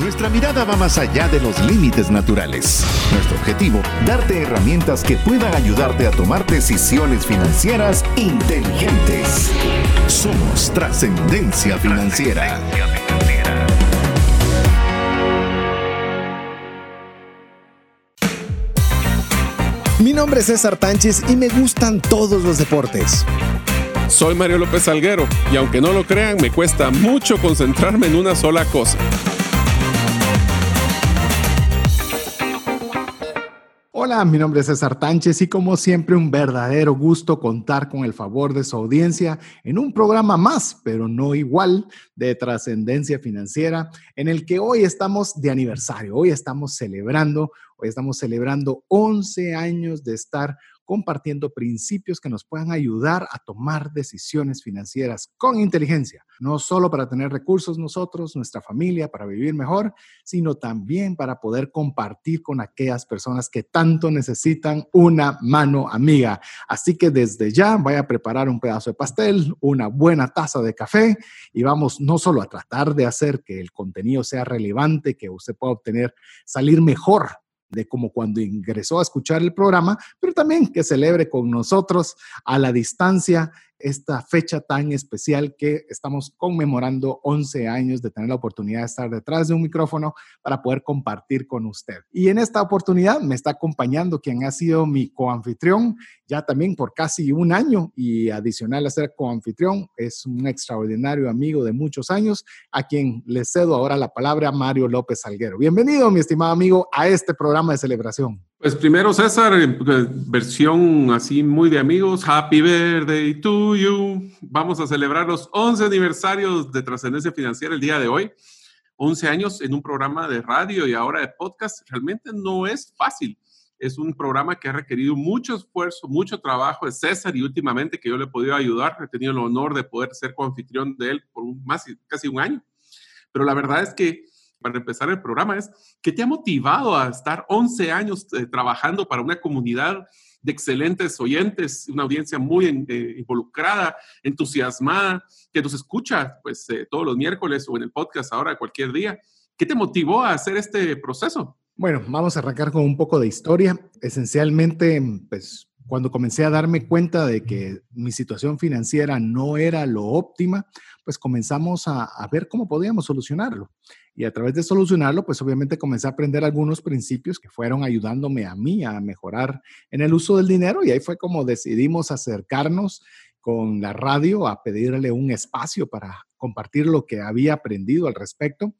Nuestra mirada va más allá de los límites naturales. Nuestro objetivo, darte herramientas que puedan ayudarte a tomar decisiones financieras inteligentes. Somos trascendencia financiera. Mi nombre es César Tánchez y me gustan todos los deportes. Soy Mario López Salguero y aunque no lo crean, me cuesta mucho concentrarme en una sola cosa. Hola, mi nombre es César Tánchez y como siempre un verdadero gusto contar con el favor de su audiencia en un programa más, pero no igual, de trascendencia financiera, en el que hoy estamos de aniversario, hoy estamos celebrando, hoy estamos celebrando 11 años de estar compartiendo principios que nos puedan ayudar a tomar decisiones financieras con inteligencia, no solo para tener recursos nosotros, nuestra familia, para vivir mejor, sino también para poder compartir con aquellas personas que tanto necesitan una mano amiga. Así que desde ya vaya a preparar un pedazo de pastel, una buena taza de café y vamos no solo a tratar de hacer que el contenido sea relevante, que usted pueda obtener, salir mejor de como cuando ingresó a escuchar el programa, pero también que celebre con nosotros a la distancia esta fecha tan especial que estamos conmemorando 11 años de tener la oportunidad de estar detrás de un micrófono para poder compartir con usted. Y en esta oportunidad me está acompañando quien ha sido mi coanfitrión ya también por casi un año y adicional a ser coanfitrión es un extraordinario amigo de muchos años a quien le cedo ahora la palabra Mario López Salguero. Bienvenido, mi estimado amigo, a este programa de celebración. Pues primero, César, versión así muy de amigos. Happy birthday to you. Vamos a celebrar los 11 aniversarios de Trascendencia Financiera el día de hoy. 11 años en un programa de radio y ahora de podcast. Realmente no es fácil. Es un programa que ha requerido mucho esfuerzo, mucho trabajo de César y últimamente que yo le he podido ayudar. He tenido el honor de poder ser coanfitrión de él por más casi un año. Pero la verdad es que para empezar el programa es, ¿qué te ha motivado a estar 11 años eh, trabajando para una comunidad de excelentes oyentes, una audiencia muy eh, involucrada, entusiasmada, que nos escucha pues eh, todos los miércoles o en el podcast ahora cualquier día? ¿Qué te motivó a hacer este proceso? Bueno, vamos a arrancar con un poco de historia. Esencialmente, pues cuando comencé a darme cuenta de que mi situación financiera no era lo óptima, pues comenzamos a, a, ver cómo podíamos solucionarlo. Y a través de solucionarlo, pues obviamente comencé a aprender algunos principios que fueron ayudándome a mí a mejorar en el uso del dinero y ahí fue como decidimos acercarnos con la radio a pedirle un espacio para compartir lo que había aprendido al respecto.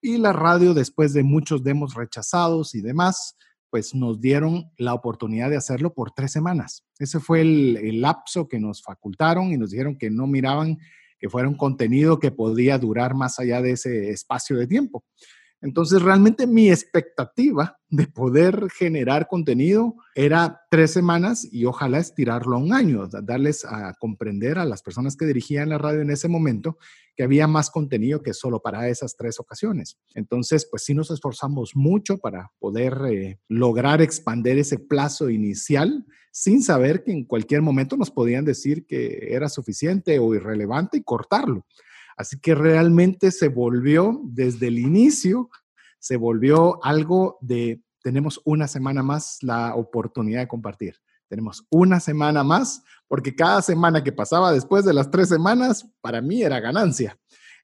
Y la radio, después de muchos demos rechazados y demás, pues nos dieron la oportunidad de hacerlo por tres semanas. Ese fue el, lapso que nos facultaron y nos dijeron que no miraban que fuera un contenido que podía durar más allá de ese espacio de tiempo. Entonces, realmente mi expectativa de poder generar contenido era tres semanas y ojalá estirarlo a un año, darles a comprender a las personas que dirigían la radio en ese momento que había más contenido que solo para esas tres ocasiones. Entonces, pues sí nos esforzamos mucho para poder eh, lograr expandir ese plazo inicial sin saber que en cualquier momento nos podían decir que era suficiente o irrelevante y cortarlo. Así que realmente se volvió desde el inicio, se volvió algo de, tenemos una semana más la oportunidad de compartir. Tenemos una semana más, porque cada semana que pasaba después de las tres semanas, para mí era ganancia.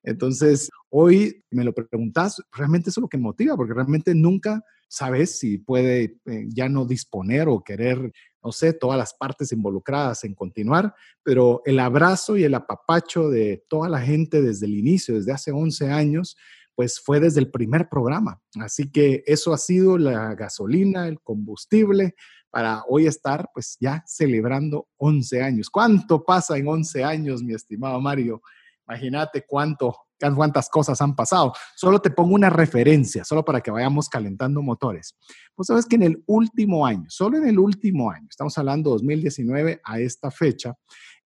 Entonces, hoy me lo preguntas, realmente eso es lo que motiva, porque realmente nunca sabes si puede eh, ya no disponer o querer no sé, todas las partes involucradas en continuar, pero el abrazo y el apapacho de toda la gente desde el inicio, desde hace 11 años, pues fue desde el primer programa. Así que eso ha sido la gasolina, el combustible para hoy estar pues ya celebrando 11 años. ¿Cuánto pasa en 11 años, mi estimado Mario? Imagínate cuánto cuántas cosas han pasado. Solo te pongo una referencia, solo para que vayamos calentando motores. Pues sabes que en el último año, solo en el último año, estamos hablando 2019 a esta fecha,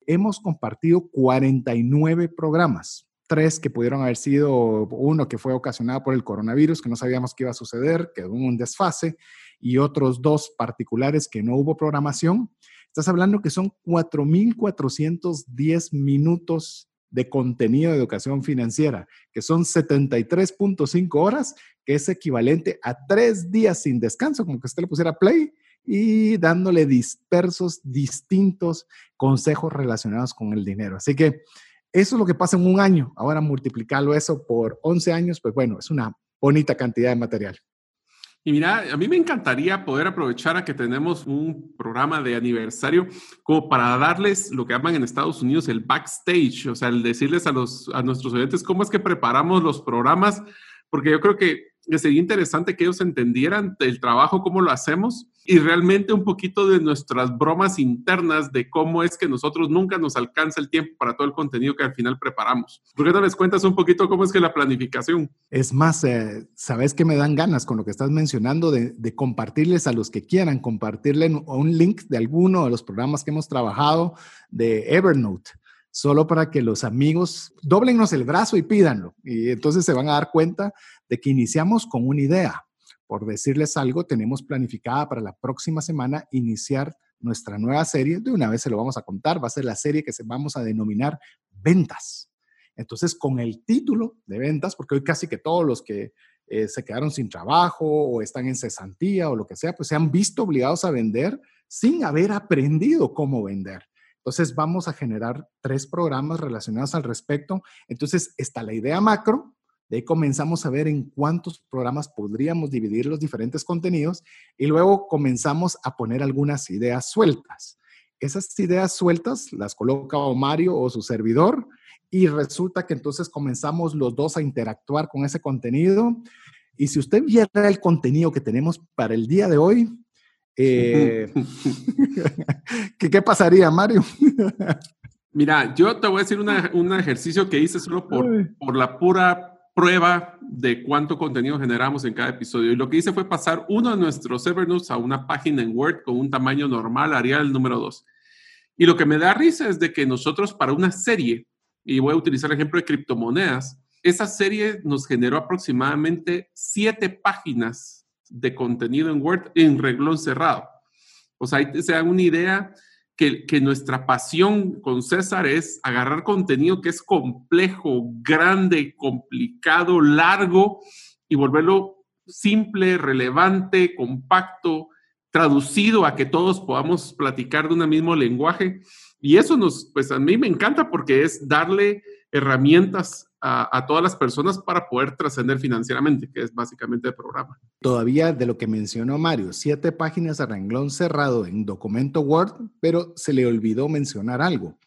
hemos compartido 49 programas. Tres que pudieron haber sido uno que fue ocasionado por el coronavirus, que no sabíamos qué iba a suceder, quedó un desfase, y otros dos particulares que no hubo programación. Estás hablando que son 4.410 minutos de contenido de educación financiera, que son 73.5 horas, que es equivalente a tres días sin descanso, como que usted le pusiera play y dándole dispersos, distintos consejos relacionados con el dinero. Así que eso es lo que pasa en un año. Ahora multiplicarlo eso por 11 años, pues bueno, es una bonita cantidad de material. Y mira, a mí me encantaría poder aprovechar a que tenemos un programa de aniversario como para darles lo que llaman en Estados Unidos el backstage, o sea, el decirles a, los, a nuestros oyentes cómo es que preparamos los programas, porque yo creo que sería interesante que ellos entendieran el trabajo, cómo lo hacemos y realmente un poquito de nuestras bromas internas de cómo es que nosotros nunca nos alcanza el tiempo para todo el contenido que al final preparamos. ¿Por qué no les cuentas un poquito cómo es que la planificación? Es más, eh, sabes que me dan ganas con lo que estás mencionando de, de compartirles a los que quieran, compartirle un link de alguno de los programas que hemos trabajado de Evernote solo para que los amigos doblennos el brazo y pídanlo. Y entonces se van a dar cuenta de que iniciamos con una idea por decirles algo, tenemos planificada para la próxima semana iniciar nuestra nueva serie. De una vez se lo vamos a contar. Va a ser la serie que se vamos a denominar Ventas. Entonces, con el título de ventas, porque hoy casi que todos los que eh, se quedaron sin trabajo o están en cesantía o lo que sea, pues se han visto obligados a vender sin haber aprendido cómo vender. Entonces, vamos a generar tres programas relacionados al respecto. Entonces, está la idea macro, de ahí comenzamos a ver en cuántos programas podríamos dividir los diferentes contenidos y luego comenzamos a poner algunas ideas sueltas. Esas ideas sueltas las coloca Mario o su servidor y resulta que entonces comenzamos los dos a interactuar con ese contenido. Y si usted viera el contenido que tenemos para el día de hoy, eh, ¿qué, pasaría, Mario? Mira, yo te voy a decir un ejercicio que hice solo por, por la pura prueba de cuánto contenido generamos en cada episodio. Y lo que hice fue pasar uno de nuestros Evernotes a una página en Word con un tamaño normal, haría el número 2. Y lo que me da risa es de que nosotros para una serie, y voy a utilizar el ejemplo de criptomonedas, esa serie nos generó aproximadamente siete páginas de contenido en Word en reglón cerrado. O sea, ahí se dan una idea que, nuestra pasión con César es agarrar contenido que es complejo, grande, complicado, largo y volverlo simple, relevante, compacto, traducido a que todos podamos platicar de un mismo lenguaje. Y eso nos, pues a mí me encanta porque es darle herramientas a, todas las personas para poder trascender financieramente, que es básicamente el programa. Todavía de lo que mencionó Mario, siete páginas de renglón cerrado en documento Word, pero se le olvidó mencionar algo.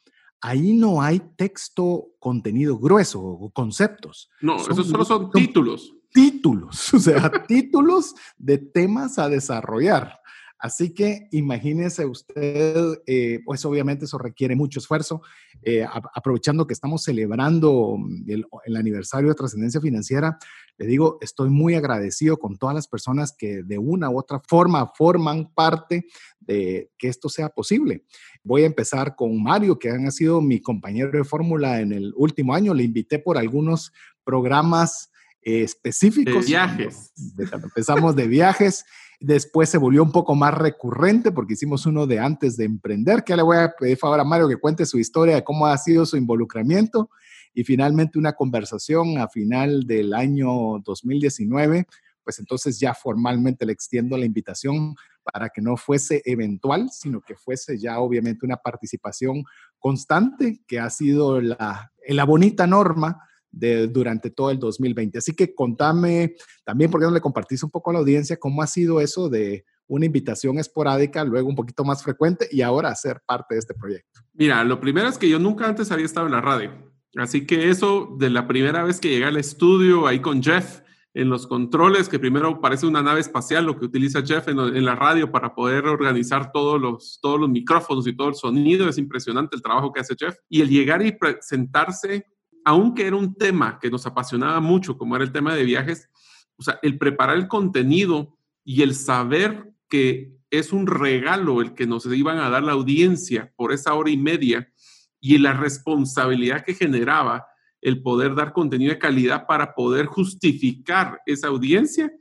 Ahí no hay texto, contenido grueso o conceptos. No, esos solo son títulos. Títulos, o sea, títulos de temas a desarrollar. Así que imagínese usted, eh, pues obviamente eso requiere mucho esfuerzo. Eh, aprovechando que estamos celebrando el, aniversario de trascendencia financiera, le digo, estoy muy agradecido con todas las personas que de una u otra forma forman parte de que esto sea posible. Voy a empezar con Mario, que ha sido mi compañero de fórmula en el último año. Le invité por algunos programas eh, específicos. De viajes. empezamos de viajes. Después se volvió un poco más recurrente porque hicimos uno de antes de emprender, que le voy a pedir favor a Mario que cuente su historia de cómo ha sido su involucramiento. Y finalmente una conversación a final del año 2019, pues entonces ya formalmente le extiendo la invitación para que no fuese eventual, sino que fuese ya obviamente una participación constante, que ha sido la, la bonita norma de, durante todo el 2020. Así que contame también, ¿por qué no le compartís un poco a la audiencia cómo ha sido eso de una invitación esporádica, luego un poquito más frecuente y ahora ser parte de este proyecto? Mira, lo primero es que yo nunca antes había estado en la radio. Así que eso de la primera vez que llegué al estudio ahí con Jeff en los controles, que primero parece una nave espacial, lo que utiliza Jeff en, en, la radio para poder organizar todos los, todos los micrófonos y todo el sonido. Es impresionante el trabajo que hace Jeff. Y el llegar y presentarse aunque era un tema que nos apasionaba mucho, como era el tema de viajes, o sea, el preparar el contenido y el saber que es un regalo el que nos iban a dar la audiencia por esa hora y media y la responsabilidad que generaba el poder dar contenido de calidad para poder justificar esa audiencia,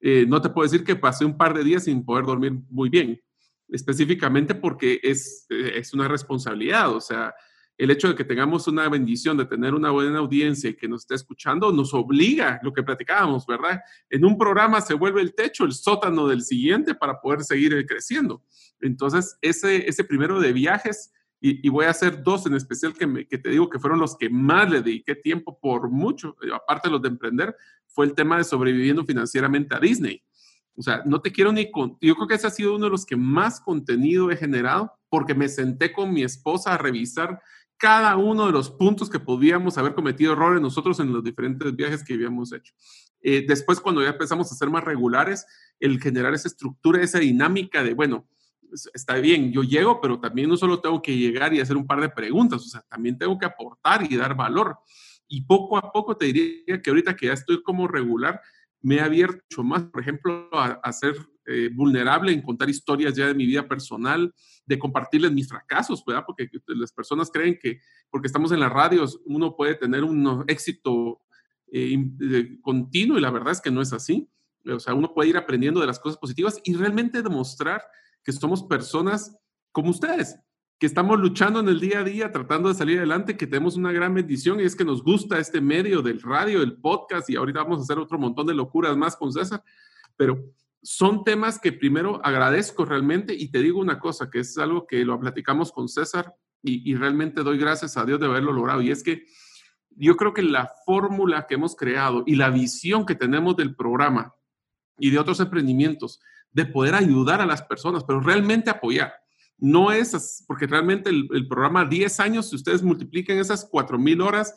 eh, no te puedo decir que pasé un par de días sin poder dormir muy bien, específicamente porque es, eh, es una responsabilidad, o sea, el hecho de que tengamos una bendición de tener una buena audiencia y que nos esté escuchando nos obliga, lo que platicábamos, ¿verdad? En un programa se vuelve el techo, el sótano del siguiente para poder seguir creciendo. Entonces, ese, ese primero de viajes, y, voy a hacer dos en especial que, que te digo que fueron los que más le dediqué tiempo por mucho, eh, aparte de los de emprender, fue el tema de sobreviviendo financieramente a Disney. O sea, no te quiero ni con... Yo creo que ese ha sido uno de los que más contenido he generado porque me senté con mi esposa a revisar cada uno de los puntos que podíamos haber cometido errores nosotros en los diferentes viajes que habíamos hecho. Eh, después, cuando ya empezamos a ser más regulares, el generar esa estructura, esa dinámica de, bueno, está bien, yo llego, pero también no solo tengo que llegar y hacer un par de preguntas, o sea, también tengo que aportar y dar valor. Y poco a poco te diría que ahorita que ya estoy como regular, me he abierto más, por ejemplo, a, ser eh, vulnerable en contar historias ya de mi vida personal, de compartirles mis fracasos, ¿verdad? Porque las personas creen que porque estamos en las radios uno puede tener un éxito eh, continuo y la verdad es que no es así. O sea, uno puede ir aprendiendo de las cosas positivas y realmente demostrar que somos personas como ustedes, que estamos luchando en el día a día, tratando de salir adelante, que tenemos una gran bendición y es que nos gusta este medio del radio, el podcast y ahorita vamos a hacer otro montón de locuras más con César, pero son temas que primero agradezco realmente y te digo una cosa, que es algo que lo platicamos con César y, realmente doy gracias a Dios de haberlo logrado y es que yo creo que la fórmula que hemos creado y la visión que tenemos del programa y de otros emprendimientos de poder ayudar a las personas, pero realmente apoyar no es, porque realmente el, programa 10 años, si ustedes multiplican esas 4 mil horas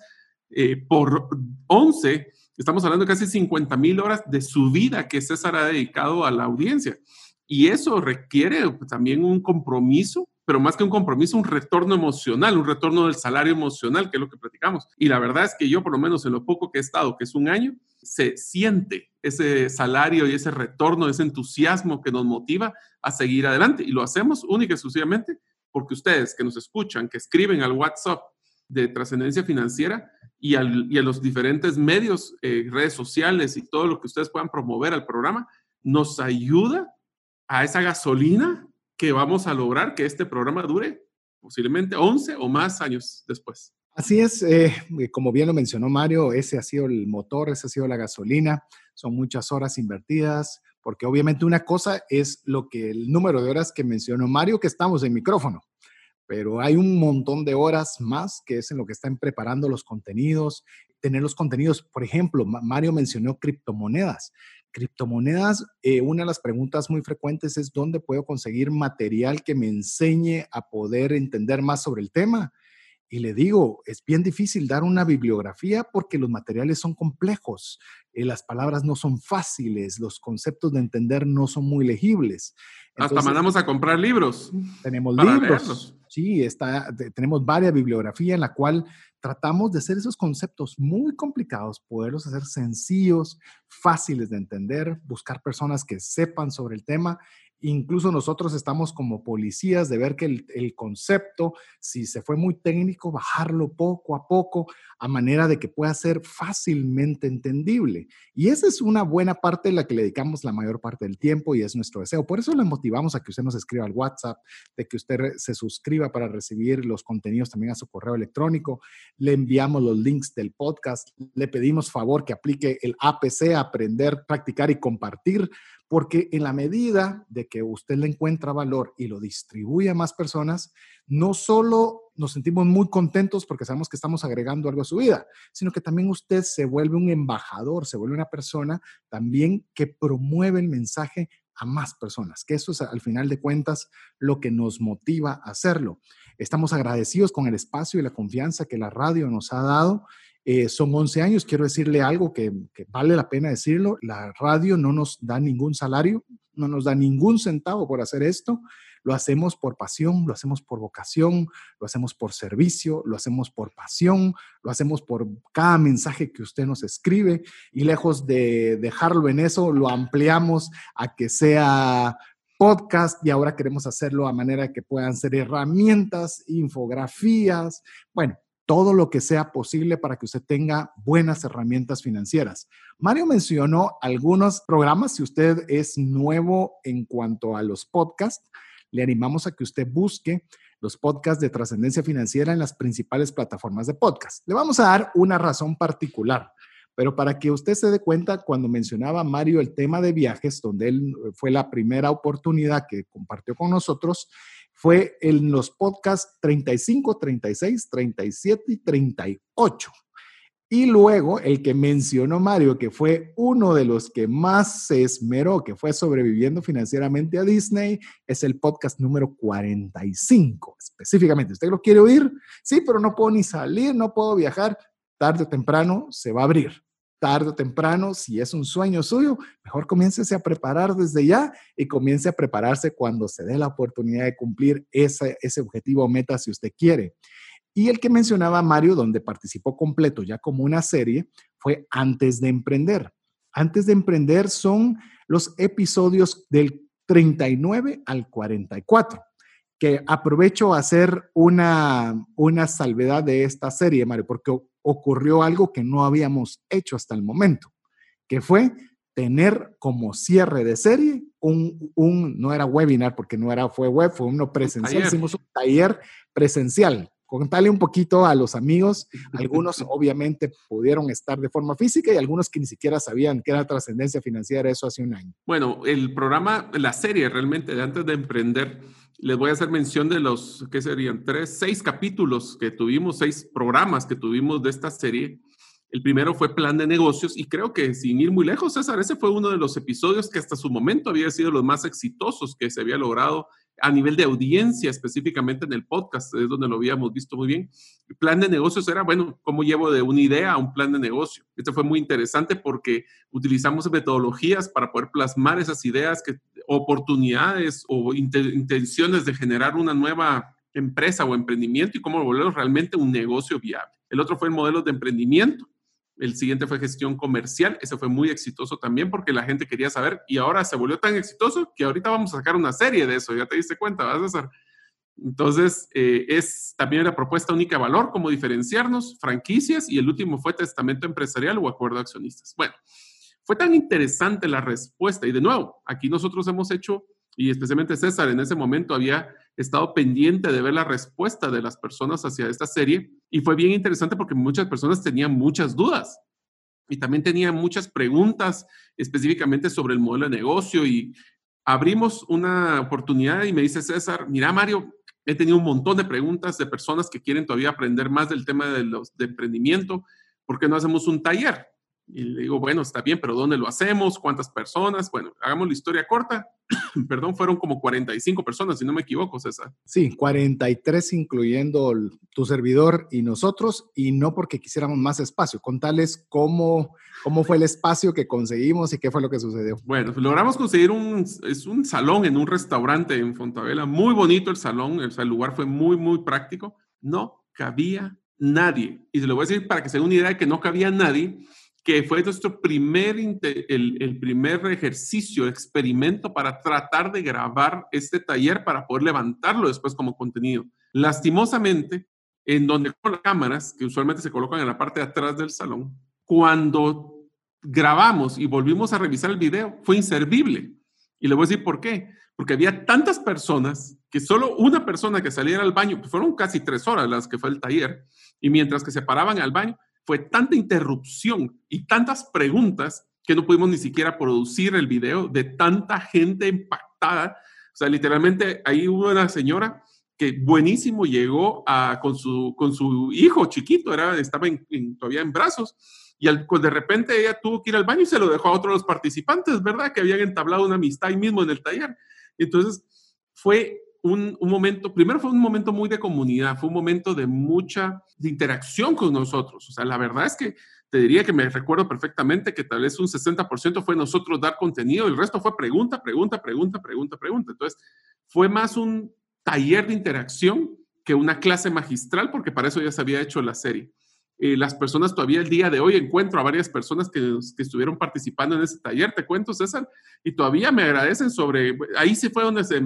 eh, por 11, estamos hablando de casi 50 mil horas de su vida que César ha dedicado a la audiencia. Y eso requiere también un compromiso, pero más que un compromiso, un retorno emocional, un retorno del salario emocional, que es lo que platicamos. Y la verdad es que yo, por lo menos en lo poco que he estado, que es un año, se siente ese salario y ese retorno, ese entusiasmo que nos motiva a seguir adelante. Y lo hacemos única y exclusivamente porque ustedes que nos escuchan, que escriben al WhatsApp de trascendencia financiera y, a los diferentes medios, eh, redes sociales y todo lo que ustedes puedan promover al programa, nos ayuda a esa gasolina que vamos a lograr que este programa dure posiblemente 11 o más años después. Así es, eh, como bien lo mencionó Mario, ese ha sido el motor, esa ha sido la gasolina, son muchas horas invertidas, porque obviamente una cosa es lo que el número de horas que mencionó Mario, que estamos en micrófono, pero hay un montón de horas más que es en lo que están preparando los contenidos, tener los contenidos, por ejemplo, Mario mencionó criptomonedas criptomonedas, eh, una de las preguntas muy frecuentes es dónde puedo conseguir material que me enseñe a poder entender más sobre el tema. Y le digo, es bien difícil dar una bibliografía porque los materiales son complejos, eh, las palabras no son fáciles, los conceptos de entender no son muy legibles. Hasta mandamos a comprar libros. Tenemos libros. Sí, está, tenemos varias bibliografías en la cual tratamos de hacer esos conceptos muy complicados, poderlos hacer sencillos, fáciles de entender, buscar personas que sepan sobre el tema Incluso nosotros estamos como policías de ver que el, concepto, si se fue muy técnico, bajarlo poco a poco a manera de que pueda ser fácilmente entendible. Y esa es una buena parte de la que le dedicamos la mayor parte del tiempo y es nuestro deseo. Por eso le motivamos a que usted nos escriba al WhatsApp, de que usted se suscriba para recibir los contenidos también a su correo electrónico. Le enviamos los links del podcast. Le pedimos favor que aplique el APC, aprender, practicar y compartir porque en la medida de que usted le encuentra valor y lo distribuye a más personas, no solo nos sentimos muy contentos porque sabemos que estamos agregando algo a su vida, sino que también usted se vuelve un embajador, se vuelve una persona también que promueve el mensaje a más personas, que eso es al final de cuentas lo que nos motiva a hacerlo. Estamos agradecidos con el espacio y la confianza que la radio nos ha dado eh, son 11 años, quiero decirle algo que, vale la pena decirlo, la radio no nos da ningún salario, no nos da ningún centavo por hacer esto, lo hacemos por pasión, lo hacemos por vocación, lo hacemos por servicio, lo hacemos por pasión, lo hacemos por cada mensaje que usted nos escribe y lejos de dejarlo en eso, lo ampliamos a que sea podcast y ahora queremos hacerlo a manera que puedan ser herramientas, infografías, bueno, todo lo que sea posible para que usted tenga buenas herramientas financieras. Mario mencionó algunos programas. Si usted es nuevo en cuanto a los podcasts, le animamos a que usted busque los podcasts de trascendencia financiera en las principales plataformas de podcast. Le vamos a dar una razón particular, pero para que usted se dé cuenta, cuando mencionaba Mario el tema de viajes, donde él fue la primera oportunidad que compartió con nosotros, fue en los podcasts 35, 36, 37 y 38. Y luego el que mencionó Mario, que fue uno de los que más se esmeró, que fue sobreviviendo financieramente a Disney, es el podcast número 45. Específicamente, ¿usted lo quiere oír? Sí, pero no puedo ni salir, no puedo viajar. Tarde o temprano se va a abrir. Tarde o temprano, si es un sueño suyo, mejor comiéncese a preparar desde ya y comience a prepararse cuando se dé la oportunidad de cumplir ese, ese objetivo o meta si usted quiere. Y el que mencionaba Mario, donde participó completo ya como una serie, fue Antes de Emprender. Antes de Emprender son los episodios del 39 al 44, que aprovecho a hacer una, una salvedad de esta serie, Mario, porque ocurrió algo que no habíamos hecho hasta el momento, que fue tener como cierre de serie un, un no era webinar porque no era, fue web, fue uno presencial, hicimos un taller presencial contarle un poquito a los amigos. Algunos obviamente pudieron estar de forma física y algunos que ni siquiera sabían que era trascendencia financiera eso hace un año. Bueno, el programa, la serie realmente de antes de emprender, les voy a hacer mención de los, ¿qué serían? Tres, seis capítulos que tuvimos, seis programas que tuvimos de esta serie. El primero fue plan de negocios y creo que sin ir muy lejos, César, ese fue uno de los episodios que hasta su momento había sido los más exitosos que se había logrado a nivel de audiencia, específicamente en el podcast, es donde lo habíamos visto muy bien. El plan de negocios era, bueno, ¿cómo llevo de una idea a un plan de negocio? Este fue muy interesante porque utilizamos metodologías para poder plasmar esas ideas, que, oportunidades o intenciones de generar una nueva empresa o emprendimiento y cómo volverlo realmente un negocio viable. El otro fue el modelo de emprendimiento el siguiente fue gestión comercial. Ese fue muy exitoso también porque la gente quería saber y ahora se volvió tan exitoso que ahorita vamos a sacar una serie de eso. Ya te diste cuenta, vas a. Entonces, eh, es también la propuesta única de valor, cómo diferenciarnos, franquicias y el último fue testamento empresarial o acuerdo de accionistas. Bueno, fue tan interesante la respuesta y de nuevo, aquí nosotros hemos hecho, y especialmente César en ese momento había estado pendiente de ver la respuesta de las personas hacia esta serie y fue bien interesante porque muchas personas tenían muchas dudas y también tenían muchas preguntas específicamente sobre el modelo de negocio y abrimos una oportunidad y me dice César, mira Mario, he tenido un montón de preguntas de personas que quieren todavía aprender más del tema de, los, de emprendimiento, ¿por qué no hacemos un taller? Y le digo, bueno, está bien, pero ¿dónde lo hacemos? ¿Cuántas personas? Bueno, hagamos la historia corta. Perdón, fueron como 45 personas, si no me equivoco, César. Sí, 43 incluyendo tu servidor y nosotros, y no porque quisiéramos más espacio. Contales cómo, cómo fue el espacio que conseguimos y qué fue lo que sucedió. Bueno, logramos conseguir un, es un salón en un restaurante en Fontavela. Muy bonito el salón, el lugar fue muy, muy práctico. No cabía nadie. Y se lo voy a decir para que se den una idea de que no cabía nadie que fue nuestro primer, el, primer ejercicio, experimento para tratar de grabar este taller para poder levantarlo después como contenido. Lastimosamente, en donde con las cámaras, que usualmente se colocan en la parte de atrás del salón, cuando grabamos y volvimos a revisar el video, fue inservible. Y le voy a decir por qué. Porque había tantas personas que solo una persona que saliera al baño, pues fueron casi tres horas las que fue el taller, y mientras que se paraban al baño, fue tanta interrupción y tantas preguntas que no pudimos ni siquiera producir el video de tanta gente impactada. O sea, literalmente ahí hubo una señora que buenísimo llegó a, con, su, con su hijo chiquito, era, estaba todavía en brazos, y al, pues de repente ella tuvo que ir al baño y se lo dejó a otros de los participantes, ¿verdad? Que habían entablado una amistad ahí mismo en el taller. Entonces, fue un, momento, primero fue un momento muy de comunidad, fue un momento de mucha interacción con nosotros. O sea, la verdad es que te diría que me recuerdo perfectamente que tal vez un 60% fue nosotros dar contenido, el resto fue pregunta, pregunta, pregunta, pregunta, pregunta. Entonces, fue más un taller de interacción que una clase magistral, porque para eso ya se había hecho la serie. Eh, las personas todavía el día de hoy encuentro a varias personas que, que, estuvieron participando en ese taller, te cuento César, y todavía me agradecen sobre, ahí sí fue donde se,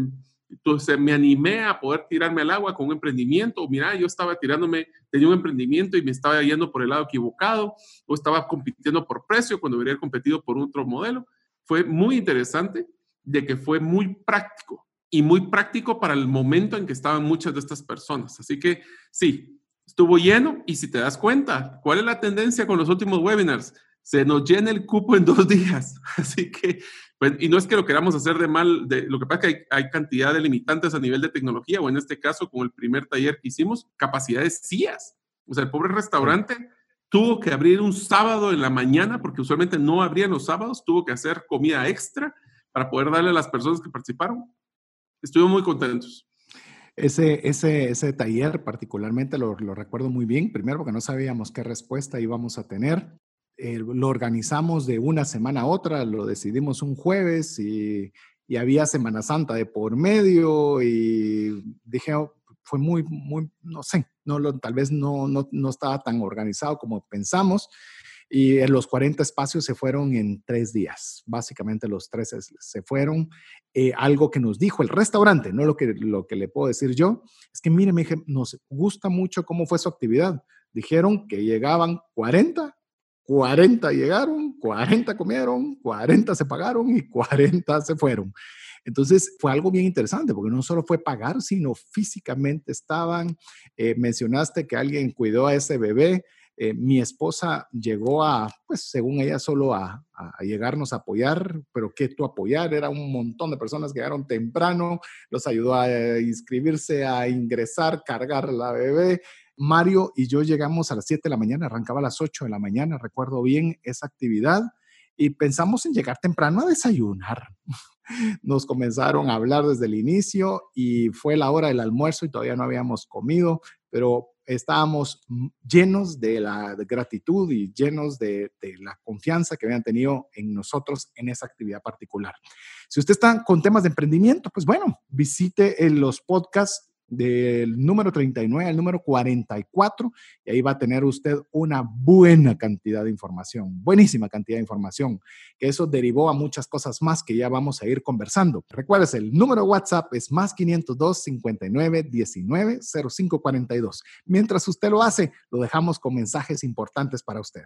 entonces me animé a poder tirarme al agua con un emprendimiento. Mira, yo estaba tirándome, tenía un emprendimiento y me estaba yendo por el lado equivocado o estaba compitiendo por precio cuando haber competido por otro modelo. Fue muy interesante de que fue muy práctico. y muy práctico para el momento en que estaban muchas de estas personas. Así que sí, estuvo lleno y si te das cuenta, ¿cuál es la tendencia con los últimos webinars? Se nos llena el cupo en dos días. Así que, pues, y no es que lo queramos hacer de mal, de, lo que pasa es que hay, hay, cantidad de limitantes a nivel de tecnología, o en este caso, con el primer taller que hicimos, capacidades CIAS. O sea, el pobre restaurante tuvo que abrir un sábado en la mañana, porque usualmente no abrían los sábados, tuvo que hacer comida extra para poder darle a las personas que participaron estuvimos muy contentos. Ese, ese, ese taller particularmente lo, lo, recuerdo muy bien, primero porque no sabíamos qué respuesta íbamos a tener. Eh, lo organizamos de una semana a otra, lo decidimos un jueves y, había Semana Santa de por medio y dije, oh, fue muy, muy, no sé, no, lo, tal vez no, no, no estaba tan organizado como pensamos. Y en los 40 espacios se fueron en tres días. Básicamente los tres se fueron. Eh, algo que nos dijo el restaurante, no lo que, lo que le puedo decir yo, es que mire, me dije, nos gusta mucho cómo fue su actividad. Dijeron que llegaban 40, 40 llegaron, 40 comieron, 40 se pagaron y 40 se fueron. Entonces fue algo bien interesante porque no solo fue pagar, sino físicamente estaban. Eh, mencionaste que alguien cuidó a ese bebé. Eh, mi esposa llegó a, pues según ella, solo a, llegarnos a apoyar, pero que tú apoyar, era un montón de personas que llegaron temprano, los ayudó a inscribirse, a ingresar, cargar la bebé. Mario y yo llegamos a las 7 de la mañana, arrancaba a las 8 de la mañana, recuerdo bien esa actividad, y pensamos en llegar temprano a desayunar. Nos comenzaron a hablar desde el inicio y fue la hora del almuerzo y todavía no habíamos comido, pero estábamos llenos de la gratitud y llenos de, la confianza que habían tenido en nosotros en esa actividad particular. Si usted está con temas de emprendimiento, pues bueno, visite los podcasts del número 39 al número 44 y ahí va a tener usted una buena cantidad de información, buenísima cantidad de información, que eso derivó a muchas cosas más que ya vamos a ir conversando. Recuerdes, el número WhatsApp es más 502 59 19 05 42. Mientras usted lo hace, lo dejamos con mensajes importantes para usted.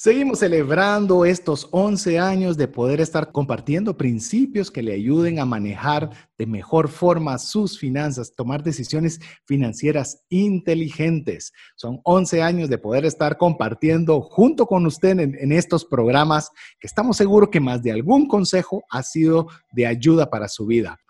Seguimos celebrando estos 11 años de poder estar compartiendo principios que le ayuden a manejar de mejor forma sus finanzas, tomar decisiones financieras inteligentes. Son 11 años de poder estar compartiendo junto con usted en, estos programas que estamos seguros que más de algún consejo ha sido de ayuda para su vida.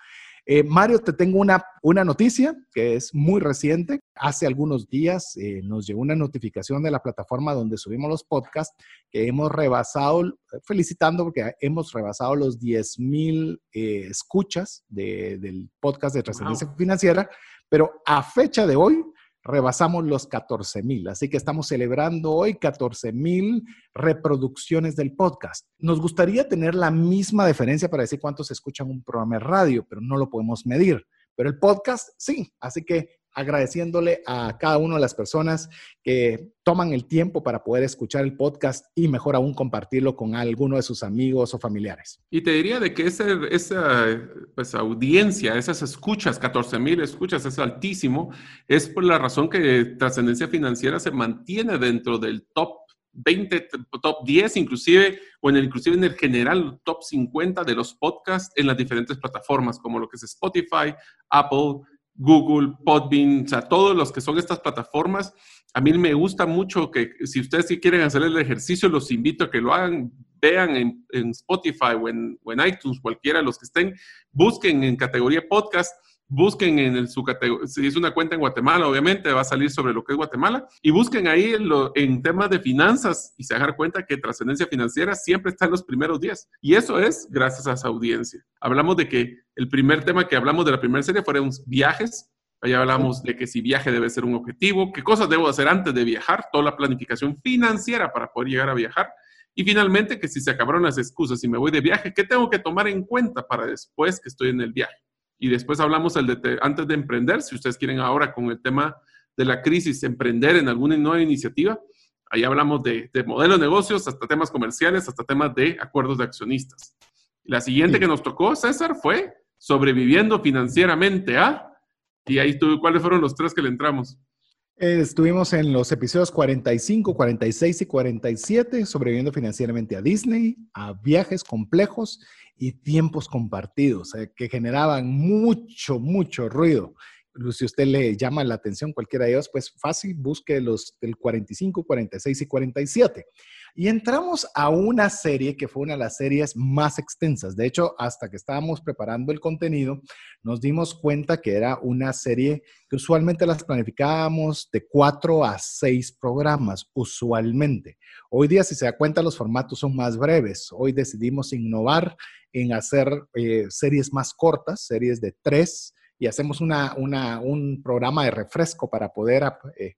Eh, Mario, te tengo una, una noticia que es muy reciente. Hace algunos días eh, nos llegó una notificación de la plataforma donde subimos los podcasts que hemos rebasado, felicitando porque hemos rebasado los 10 mil eh, escuchas del podcast de trascendencia financiera, pero a fecha de hoy rebasamos los 14 mil. Así que estamos celebrando hoy 14 mil reproducciones del podcast. Nos gustaría tener la misma diferencia para decir cuántos escuchan un programa de radio, pero no lo podemos medir. Pero el podcast sí. Así que agradeciéndole a cada una de las personas que toman el tiempo para poder escuchar el podcast y mejor aún compartirlo con alguno de sus amigos o familiares. Y te diría de que esa, pues, audiencia, esas escuchas, 14 mil escuchas, es altísimo, es por la razón que trascendencia financiera se mantiene dentro del top 20, top 10 inclusive, o en el, inclusive en el general top 50 de los podcasts en las diferentes plataformas, como lo que es Spotify, Apple, Google, Podbean, o sea, todos los que son estas plataformas. A mí me gusta mucho que si ustedes sí quieren hacer el ejercicio, los invito a que lo hagan. vean en, Spotify o en, o en iTunes, cualquiera de los que estén, busquen en categoría podcast busquen en su categoría, si es una cuenta en Guatemala, obviamente va a salir sobre lo que es Guatemala, y busquen ahí en, temas de finanzas y se dar cuenta que trascendencia financiera siempre está en los primeros días. Y eso es gracias a esa audiencia. Hablamos de que el primer tema que hablamos de la primera serie fueron viajes. Ahí hablamos de que si viaje debe ser un objetivo, qué cosas debo hacer antes de viajar, toda la planificación financiera para poder llegar a viajar. Y finalmente, que si se acabaron las excusas y me voy de viaje, ¿qué tengo que tomar en cuenta para después que estoy en el viaje? Y después hablamos el de, antes de emprender, si ustedes quieren ahora con el tema de la crisis, emprender en alguna nueva iniciativa, ahí hablamos de, de modelo de negocios, hasta temas comerciales, hasta temas de acuerdos de accionistas. La siguiente que nos tocó, César, fue sobreviviendo financieramente a, ¿ah? y ahí tú, ¿cuáles fueron los tres que le entramos? Estuvimos en los episodios 45, 46 y 47, sobreviviendo financieramente a Disney, a viajes complejos y tiempos compartidos, que generaban mucho, mucho ruido. Si usted le llama la atención cualquiera de ellos, pues fácil, busque los del 45, 46 y 47. Y entramos a una serie que fue una de las series más extensas. De hecho, hasta que estábamos preparando el contenido, nos dimos cuenta que era una serie que usualmente las planificábamos de cuatro a seis programas, usualmente. Hoy día, si se da cuenta, los formatos son más breves. Hoy decidimos innovar en hacer eh, series más cortas, series de tres, y hacemos una, un programa de refresco para poder eh,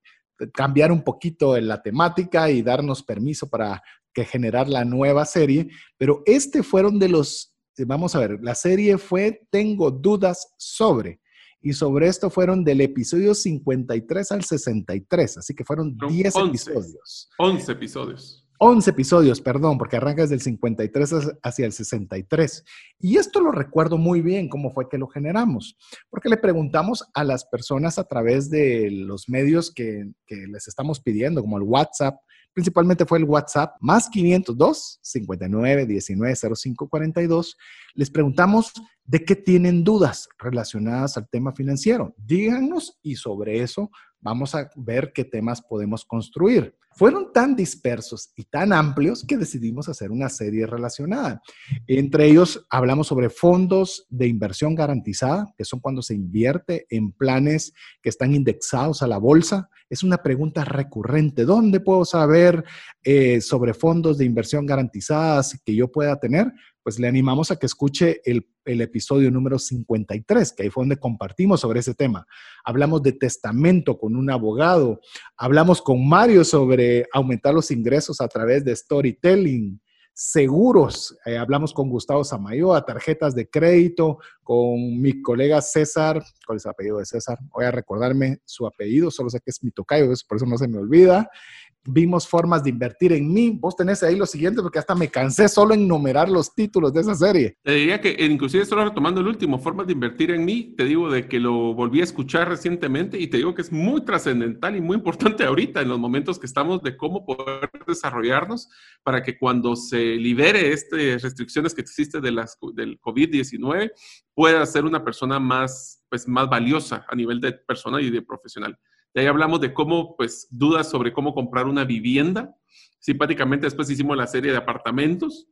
cambiar un poquito la temática y darnos permiso para que generar la nueva serie. Pero este fueron de los, vamos a ver, la serie fue Tengo dudas sobre. Y sobre esto fueron del episodio 53 al 63, así que fueron 10 episodios. 11 episodios. 11 episodios, perdón, porque arranca desde el 53 hacia el 63. Y esto lo recuerdo muy bien, cómo fue que lo generamos, porque le preguntamos a las personas a través de los medios que, que les estamos pidiendo, como el WhatsApp, principalmente fue el WhatsApp, más 502 59 19 05 42. Les preguntamos de qué tienen dudas relacionadas al tema financiero. Díganos y sobre eso vamos a ver qué temas podemos construir. Fueron tan dispersos y tan amplios que decidimos hacer una serie relacionada. Entre ellos hablamos sobre fondos de inversión garantizada, que son cuando se invierte en planes que están indexados a la bolsa. Es una pregunta recurrente. ¿Dónde puedo saber eh, sobre fondos de inversión garantizadas que yo pueda tener? Pues le animamos a que escuche el, episodio número 53, que ahí fue donde compartimos sobre ese tema. Hablamos de testamento con un abogado, hablamos con Mario sobre aumentar los ingresos a través de storytelling, seguros, eh, hablamos con Gustavo Samayoa, tarjetas de crédito, con mi colega César, ¿cuál es el apellido de César? Voy a recordarme su apellido, solo sé que es mi tocayo, por eso no se me olvida vimos formas de invertir en mí. Vos tenés ahí lo siguiente, porque hasta me cansé solo en numerar los títulos de esa serie. Te diría que, inclusive solo retomando el último, formas de invertir en mí, te digo de que lo volví a escuchar recientemente y te digo que es muy trascendental y muy importante ahorita en los momentos que estamos de cómo poder desarrollarnos para que cuando se libere estas restricciones que existen de las, del COVID-19 pueda ser una persona más, pues, más valiosa a nivel de persona y de profesional. De ahí hablamos de cómo, pues, dudas sobre cómo comprar una vivienda. Simpáticamente después hicimos la serie de apartamentos.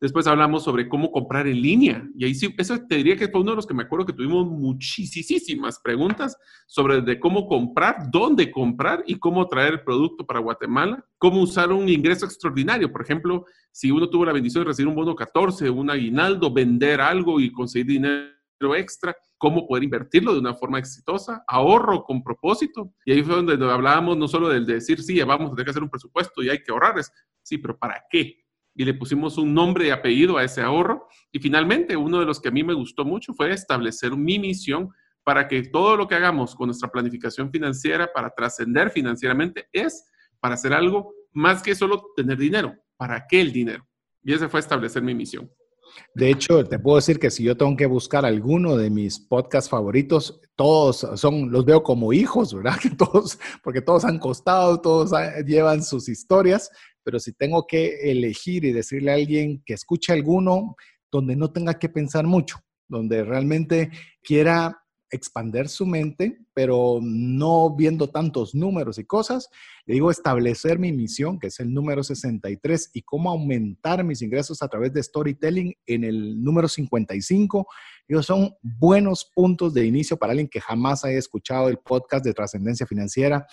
Después hablamos sobre cómo comprar en línea. Y ahí sí, eso te diría que fue uno de los que me acuerdo que tuvimos muchísimas preguntas sobre de cómo comprar, dónde comprar y cómo traer el producto para Guatemala. Cómo usar un ingreso extraordinario. Por ejemplo, si uno tuvo la bendición de recibir un bono 14, un aguinaldo, vender algo y conseguir dinero extra cómo poder invertirlo de una forma exitosa, ahorro con propósito. Y ahí fue donde hablábamos no solo del de decir, sí, vamos a tener que hacer un presupuesto y hay que ahorrar, es, sí, pero ¿para qué? Y le pusimos un nombre y apellido a ese ahorro. Y finalmente, uno de los que a mí me gustó mucho fue establecer mi misión para que todo lo que hagamos con nuestra planificación financiera para trascender financieramente es para hacer algo más que solo tener dinero. ¿Para qué el dinero? Y ese fue establecer mi misión. De hecho, te puedo decir que si yo tengo que buscar alguno de mis podcasts favoritos, todos son, los veo como hijos, ¿verdad? Todos, porque todos han costado, todos llevan sus historias, pero si tengo que elegir y decirle a alguien que escuche alguno donde no tenga que pensar mucho, donde realmente quiera expander su mente, pero no viendo tantos números y cosas. Le digo establecer mi misión, que es el número 63, y cómo aumentar mis ingresos a través de storytelling en el número 55. Ellos son buenos puntos de inicio para alguien que jamás haya escuchado el podcast de trascendencia financiera.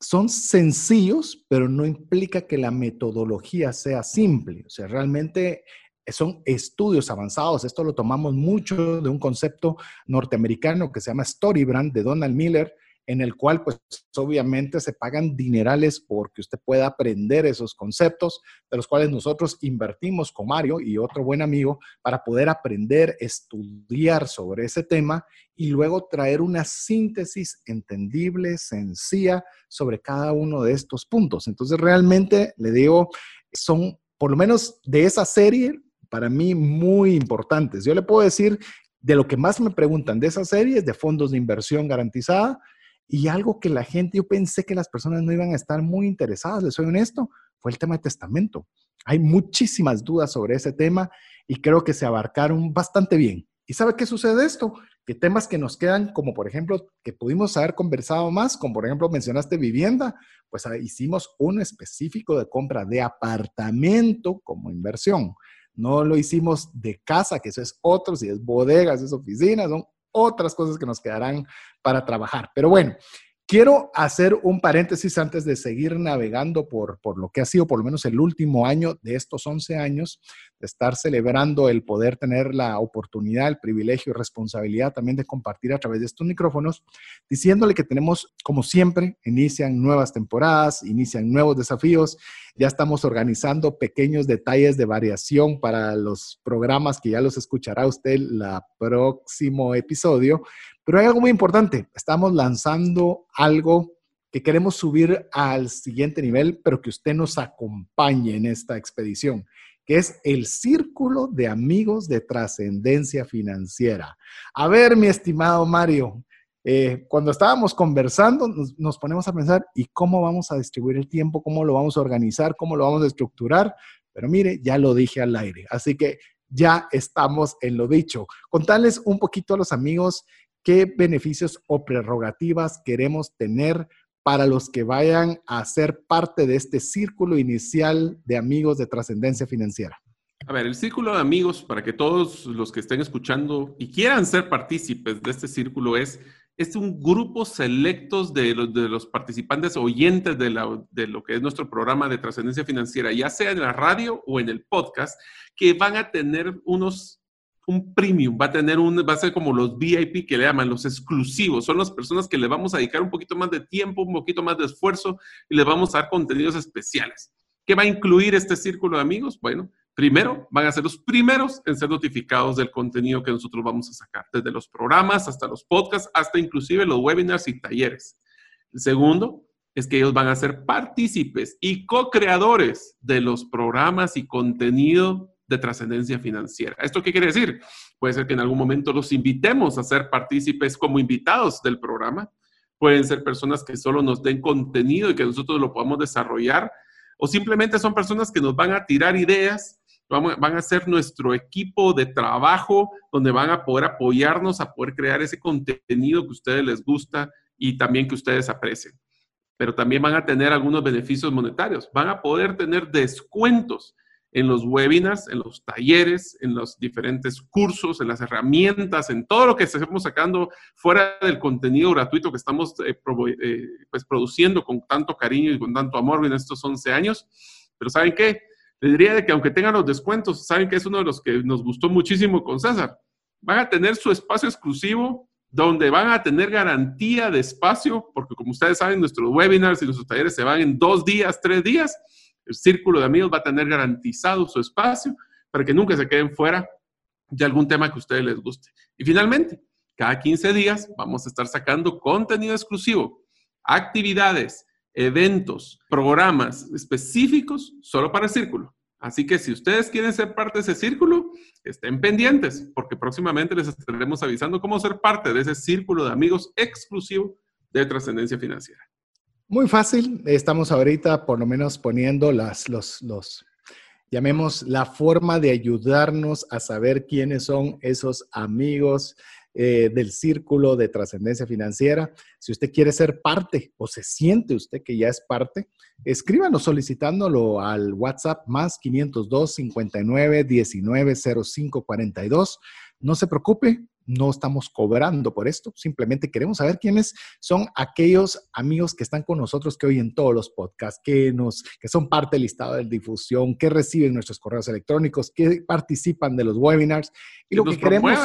Son sencillos, pero no implica que la metodología sea simple. O sea, realmente son estudios avanzados. Esto lo tomamos mucho de un concepto norteamericano que se llama Storybrand de Donald Miller, en el cual pues obviamente se pagan dinerales porque usted pueda aprender esos conceptos, de los cuales nosotros invertimos con Mario y otro buen amigo para poder aprender, estudiar sobre ese tema y luego traer una síntesis entendible, sencilla sobre cada uno de estos puntos. Entonces realmente le digo, son por lo menos de esa serie, para mí muy importantes. Yo le puedo decir de lo que más me preguntan de esa serie es de fondos de inversión garantizada y algo que la gente, yo pensé que las personas no iban a estar muy interesadas, les soy honesto, fue el tema de testamento. Hay muchísimas dudas sobre ese tema y creo que se abarcaron bastante bien. ¿Y sabe qué sucede esto? Que temas que nos quedan, como por ejemplo, que pudimos haber conversado más, como por ejemplo mencionaste vivienda, pues hicimos uno específico de compra de apartamento como inversión. No lo hicimos de casa, que eso es otro, si es bodegas, es oficinas, son otras cosas que nos quedarán para trabajar. Pero bueno, Quiero hacer un paréntesis antes de seguir navegando por, por lo que ha sido por lo menos el último año de estos 11 años, de estar celebrando el poder tener la oportunidad, el privilegio y responsabilidad también de compartir a través de estos micrófonos, diciéndole que tenemos, como siempre, inician nuevas temporadas, inician nuevos desafíos, ya estamos organizando pequeños detalles de variación para los programas que ya los escuchará usted el próximo episodio, pero hay algo muy importante. Estamos lanzando algo que queremos subir al siguiente nivel, pero que usted nos acompañe en esta expedición, que es el Círculo de Amigos de Trascendencia Financiera. A ver, mi estimado Mario, eh, cuando estábamos conversando, nos, nos, ponemos a pensar, ¿y cómo vamos a distribuir el tiempo? ¿Cómo lo vamos a organizar? ¿Cómo lo vamos a estructurar? Pero mire, ya lo dije al aire. Así que ya estamos en lo dicho. Contarles un poquito a los amigos qué beneficios o prerrogativas queremos tener para los que vayan a ser parte de este círculo inicial de amigos de trascendencia financiera. A ver, el círculo de amigos, para que todos los que estén escuchando y quieran ser partícipes de este círculo, es, es un grupo selectos de los, de los participantes oyentes de, la, de lo que es nuestro programa de trascendencia financiera, ya sea en la radio o en el podcast, que van a tener unos un premium, va a tener un, va a ser como los VIP que le llaman, los exclusivos. Son las personas que le vamos a dedicar un poquito más de tiempo, un poquito más de esfuerzo y le vamos a dar contenidos especiales. ¿Qué va a incluir este círculo de amigos? Bueno, primero, van a ser los primeros en ser notificados del contenido que nosotros vamos a sacar, desde los programas hasta los podcasts, hasta inclusive los webinars y talleres. El segundo es que ellos van a ser partícipes y co-creadores de los programas y contenido de trascendencia financiera. ¿Esto qué quiere decir? Puede ser que en algún momento los invitemos a ser partícipes como invitados del programa. Pueden ser personas que solo nos den contenido y que nosotros lo podamos desarrollar. O simplemente son personas que nos van a tirar ideas, van a ser nuestro equipo de trabajo, donde van a poder apoyarnos a poder crear ese contenido que a ustedes les gusta y también que ustedes aprecien. Pero también van a tener algunos beneficios monetarios. Van a poder tener descuentos en los webinars, en los talleres, en los diferentes cursos, en las herramientas, en todo lo que estamos sacando fuera del contenido gratuito que estamos eh, eh, pues, produciendo con tanto cariño y con tanto amor en estos 11 años. Pero ¿saben qué? Les diría de que aunque tengan los descuentos, ¿saben que es uno de los que nos gustó muchísimo con César? Van a tener su espacio exclusivo donde van a tener garantía de espacio, porque como ustedes saben, nuestros webinars y nuestros talleres se van en dos días, tres días el círculo de amigos va a tener garantizado su espacio para que nunca se queden fuera de algún tema que a ustedes les guste. Y finalmente, cada 15 días vamos a estar sacando contenido exclusivo, actividades, eventos, programas específicos solo para el círculo. Así que si ustedes quieren ser parte de ese círculo, estén pendientes, porque próximamente les estaremos avisando cómo ser parte de ese círculo de amigos exclusivo de trascendencia financiera. Muy fácil. Estamos ahorita por lo menos poniendo las, los, los, llamemos la forma de ayudarnos a saber quiénes son esos amigos eh, del círculo de trascendencia financiera. Si usted quiere ser parte o se siente usted que ya es parte, escríbanos solicitándolo al WhatsApp más 502 59 19 05 42. No se preocupe, no estamos cobrando por esto, simplemente queremos saber quiénes son aquellos amigos que están con nosotros que oyen todos los podcasts, que nos que son parte del listado de difusión, que reciben nuestros correos electrónicos, que participan de los webinars. Y lo que queremos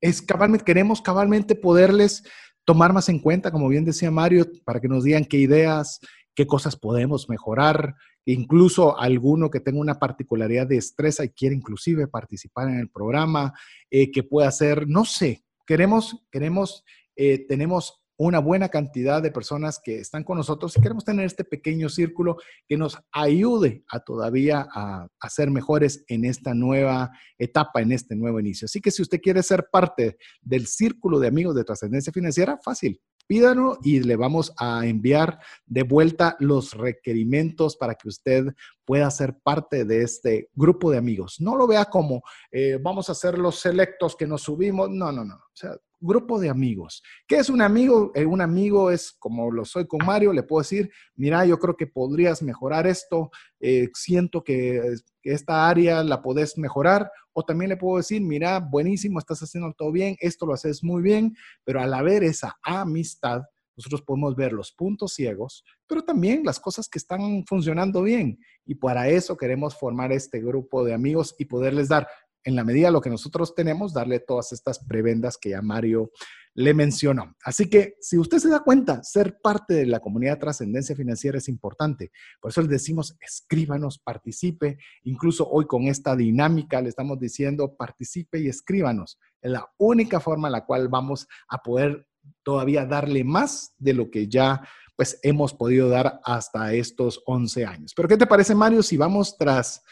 es cabalmente queremos cabalmente poderles tomar más en cuenta, como bien decía Mario, para que nos digan qué ideas, qué cosas podemos mejorar, incluso alguno que tenga una particularidad de estrés y quiere inclusive participar en el programa, eh, que pueda hacer, no sé, queremos, queremos, eh, tenemos una buena cantidad de personas que están con nosotros y queremos tener este pequeño círculo que nos ayude a todavía a, a, ser mejores en esta nueva etapa, en este nuevo inicio. Así que si usted quiere ser parte del círculo de amigos de trascendencia financiera, fácil pídanos y le vamos a enviar de vuelta los requerimientos para que usted pueda ser parte de este grupo de amigos. No lo vea como eh, vamos a ser los selectos que nos subimos. No, no, no. O sea, grupo de amigos. ¿Qué es un amigo? Eh, un amigo es como lo soy con Mario, le puedo decir, mira, yo creo que podrías mejorar esto, eh, siento que, esta área la podés mejorar, o también le puedo decir, mira, buenísimo, estás haciendo todo bien, esto lo haces muy bien, pero al haber esa amistad, nosotros podemos ver los puntos ciegos, pero también las cosas que están funcionando bien. Y para eso queremos formar este grupo de amigos y poderles dar en la medida de lo que nosotros tenemos, darle todas estas prebendas que ya Mario le mencionó. Así que si usted se da cuenta, ser parte de la comunidad de trascendencia financiera es importante. Por eso les decimos, escríbanos, participe. Incluso hoy con esta dinámica le estamos diciendo, participe y escríbanos. Es la única forma en la cual vamos a poder todavía darle más de lo que ya pues hemos podido dar hasta estos 11 años. Pero ¿qué te parece, Mario, si vamos tras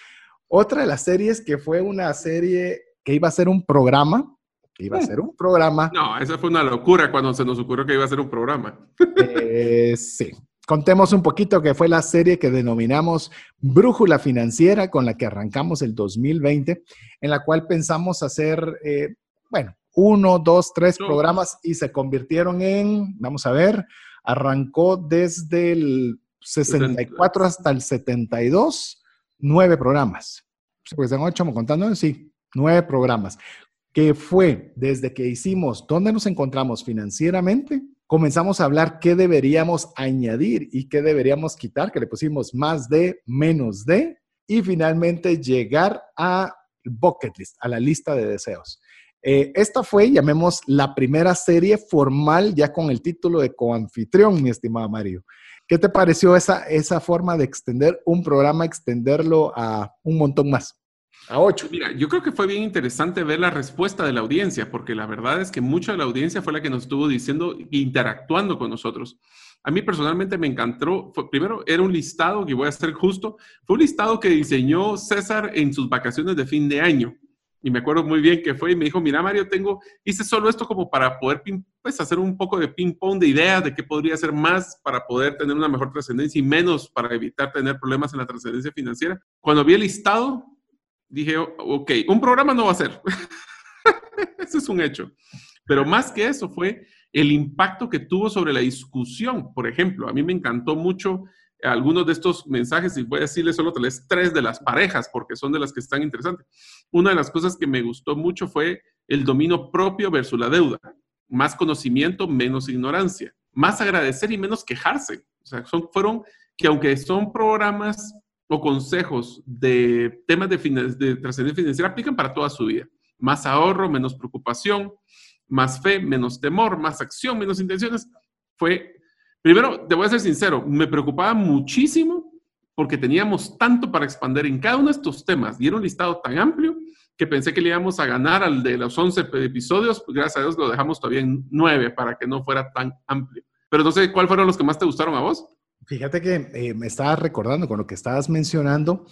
otra de las series que fue una serie que iba a ser un programa, que iba a ser un programa. No, esa fue una locura cuando se nos ocurrió que iba a ser un programa. Eh, sí. Contemos un poquito que fue la serie que denominamos Brújula Financiera, con la que arrancamos el 2020, en la cual pensamos hacer, eh, bueno, uno, dos, tres programas y se convirtieron en, vamos a ver, arrancó desde el 64 hasta el 72, nueve programas. Porque están ocho, contando, sí, nueve programas, que fue desde que hicimos dónde nos encontramos financieramente, comenzamos a hablar qué deberíamos añadir y qué deberíamos quitar, que le pusimos más de, menos de, y finalmente llegar a bucket list, a la lista de deseos. Eh, esta fue, llamemos, la primera serie formal ya con el título de coanfitrión, mi estimado Mario. ¿Qué te pareció esa, esa forma de extender un programa, extenderlo a un montón más? A ocho. Mira, yo creo que fue bien interesante ver la respuesta de la audiencia, porque la verdad es que mucha de la audiencia fue la que nos estuvo diciendo, interactuando con nosotros. A mí personalmente me encantó, primero era un listado, que voy a ser justo, fue un listado que diseñó César en sus vacaciones de fin de año. Y me acuerdo muy bien que fue y me dijo, mira Mario, tengo, hice solo esto como para poder pues, hacer un poco de ping-pong de ideas de qué podría hacer más para poder tener una mejor trascendencia y menos para evitar tener problemas en la trascendencia financiera. Cuando vi el listado, dije, ok, un programa no va a ser. Eso es un hecho. Pero más que eso fue el impacto que tuvo sobre la discusión. Por ejemplo, a mí me encantó mucho algunos de estos mensajes y voy a decirles solo tres de las parejas porque son de las que están interesantes. Una de las cosas que me gustó mucho fue el dominio propio versus la deuda. Más conocimiento, menos ignorancia. Más agradecer y menos quejarse. O sea, son, fueron que aunque son programas o consejos de temas de, de trascendencia financiera, aplican para toda su vida. Más ahorro, menos preocupación, más fe, menos temor, más acción, menos intenciones. Fue Primero, te voy a ser sincero, me preocupaba muchísimo porque teníamos tanto para expandir en cada uno de estos temas y era un listado tan amplio que pensé que le íbamos a ganar al de los 11 episodios. Gracias a Dios lo dejamos todavía en 9 para que no fuera tan amplio. Pero no sé, ¿cuáles fueron los que más te gustaron a vos? Fíjate que eh, me estabas recordando con lo que estabas mencionando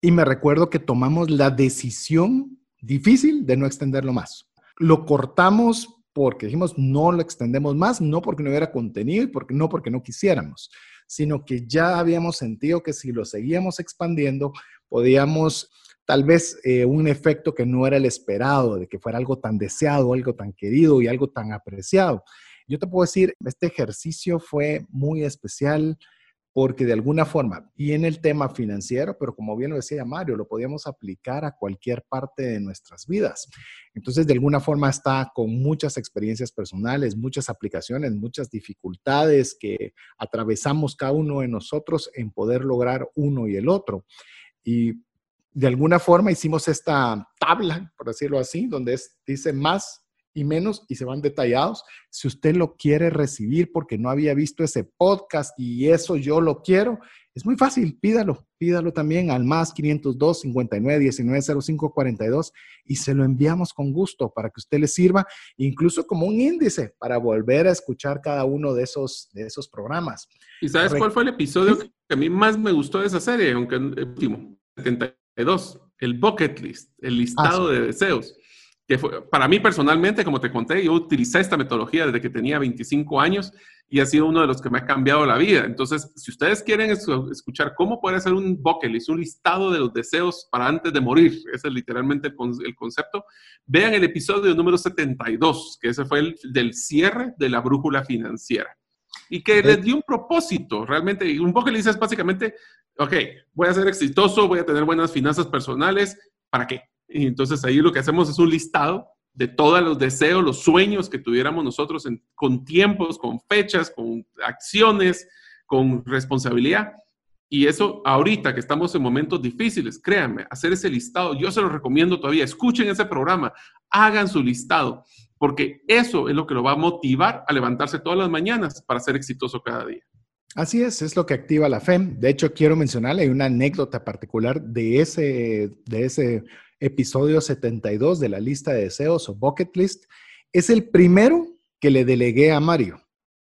y me recuerdo que tomamos la decisión difícil de no extenderlo más. Lo cortamos porque dijimos no lo extendemos más, no porque no hubiera contenido y porque, no porque no quisiéramos, sino que ya habíamos sentido que si lo seguíamos expandiendo, podíamos tal vez eh, un efecto que no era el esperado, de que fuera algo tan deseado, algo tan querido y algo tan apreciado. Yo te puedo decir, este ejercicio fue muy especial porque de alguna forma, en el tema financiero, pero como bien lo decía Mario, lo podíamos aplicar a cualquier parte de nuestras vidas. Entonces, de alguna forma está con muchas experiencias personales, muchas aplicaciones, muchas dificultades que atravesamos cada uno de nosotros en poder lograr uno y el otro. Y de alguna forma hicimos esta tabla, por decirlo así, donde dice más y menos y se van detallados. Si usted lo quiere recibir porque no había visto ese podcast y eso yo lo quiero, es muy fácil, pídalo, pídalo también al más 502 59 19 05 42 y se lo enviamos con gusto para que usted le sirva, incluso como un índice para volver a escuchar cada uno de esos, de esos programas. ¿Y sabes cuál fue el episodio que a mí más me gustó de esa serie, aunque el último, 72, el bucket list, el ah, listado de deseos? Que para mí personalmente, como te conté, yo utilicé esta metodología desde que tenía 25 años y ha sido uno de los que me ha cambiado la vida. Entonces, si ustedes quieren escuchar cómo poder hacer un bucket list, un listado de los deseos para antes de morir, ese es literalmente el, concepto, vean el episodio número 72, que ese fue el del cierre de la brújula financiera. Y que les dio un propósito, realmente. Un bucket list es básicamente, ok, voy a ser exitoso, voy a tener buenas finanzas personales, ¿para qué? Y entonces ahí lo que hacemos es un listado de todos los deseos, los sueños que tuviéramos nosotros con tiempos, con fechas, con acciones, con responsabilidad. Y eso ahorita que estamos en momentos difíciles, créanme, hacer ese listado, yo se lo recomiendo todavía, escuchen ese programa, hagan su listado, porque eso es lo que lo va a motivar a levantarse todas las mañanas para ser exitoso cada día. Así es, es lo que activa la FEM. De hecho, quiero mencionarle una anécdota particular de ese, de ese episodio 72 de la lista de deseos o bucket list, es el primero que le delegué a Mario.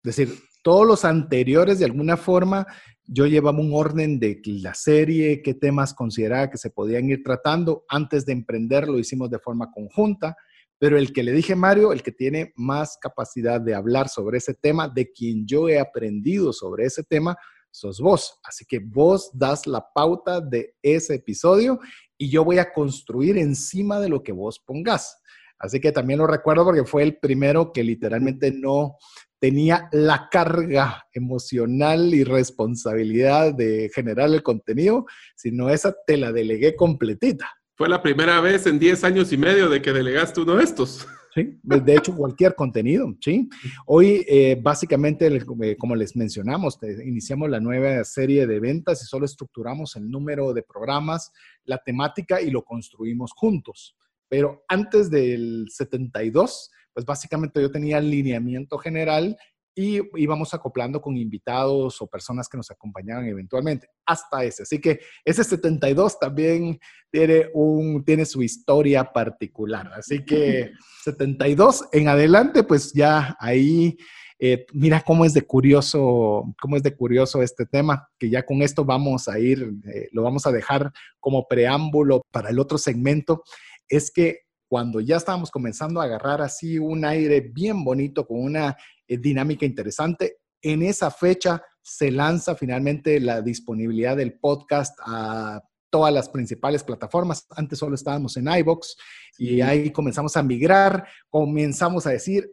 Es decir, todos los anteriores de alguna forma yo llevaba un orden de la serie, qué temas consideraba que se podían ir tratando. Antes de emprender lo hicimos de forma conjunta, pero el que le dije Mario, el que tiene más capacidad de hablar sobre ese tema, de quien yo he aprendido sobre ese tema, sos vos. Así que vos das la pauta de ese episodio y yo voy a construir encima de lo que vos pongas. Así que también lo recuerdo porque fue el primero que literalmente no tenía la carga emocional y responsabilidad de generar el contenido, sino esa te la delegué completita. Fue la primera vez en 10 años y medio de que delegaste uno de estos. De hecho cualquier contenido, ¿sí? Hoy eh, básicamente, eh, como les mencionamos, iniciamos la nueva serie de ventas y solo estructuramos el número de programas, la temática y lo construimos juntos. Pero antes del 72, pues básicamente yo tenía el lineamiento general y íbamos acoplando con invitados o personas que nos acompañaban eventualmente, hasta ese. Así que ese 72 también tiene, un, tiene su historia particular. Así que 72 en adelante, pues ya ahí, eh, mira cómo es de curioso, cómo es de curioso este tema, que ya con esto vamos a ir, eh, lo vamos a dejar como preámbulo para el otro segmento, es que cuando ya estábamos comenzando a agarrar así un aire bien bonito con una eh, dinámica interesante. En esa fecha se lanza finalmente la disponibilidad del podcast a todas las principales plataformas. Antes solo estábamos en iBox y ahí comenzamos a migrar, comenzamos a decir,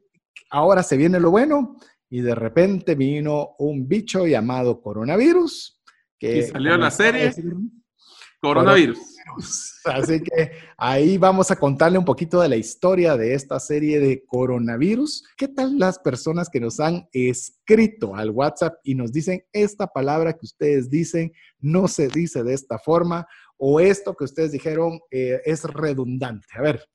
ahora se viene lo bueno y de repente vino un bicho llamado coronavirus. Que salió la serie. Coronavirus. Así que ahí vamos a contarle un poquito de la historia de esta serie de coronavirus. ¿Qué tal las personas que nos han escrito al WhatsApp y nos dicen esta palabra que ustedes dicen no se dice de esta forma o esto que ustedes dijeron eh, es redundante? A ver.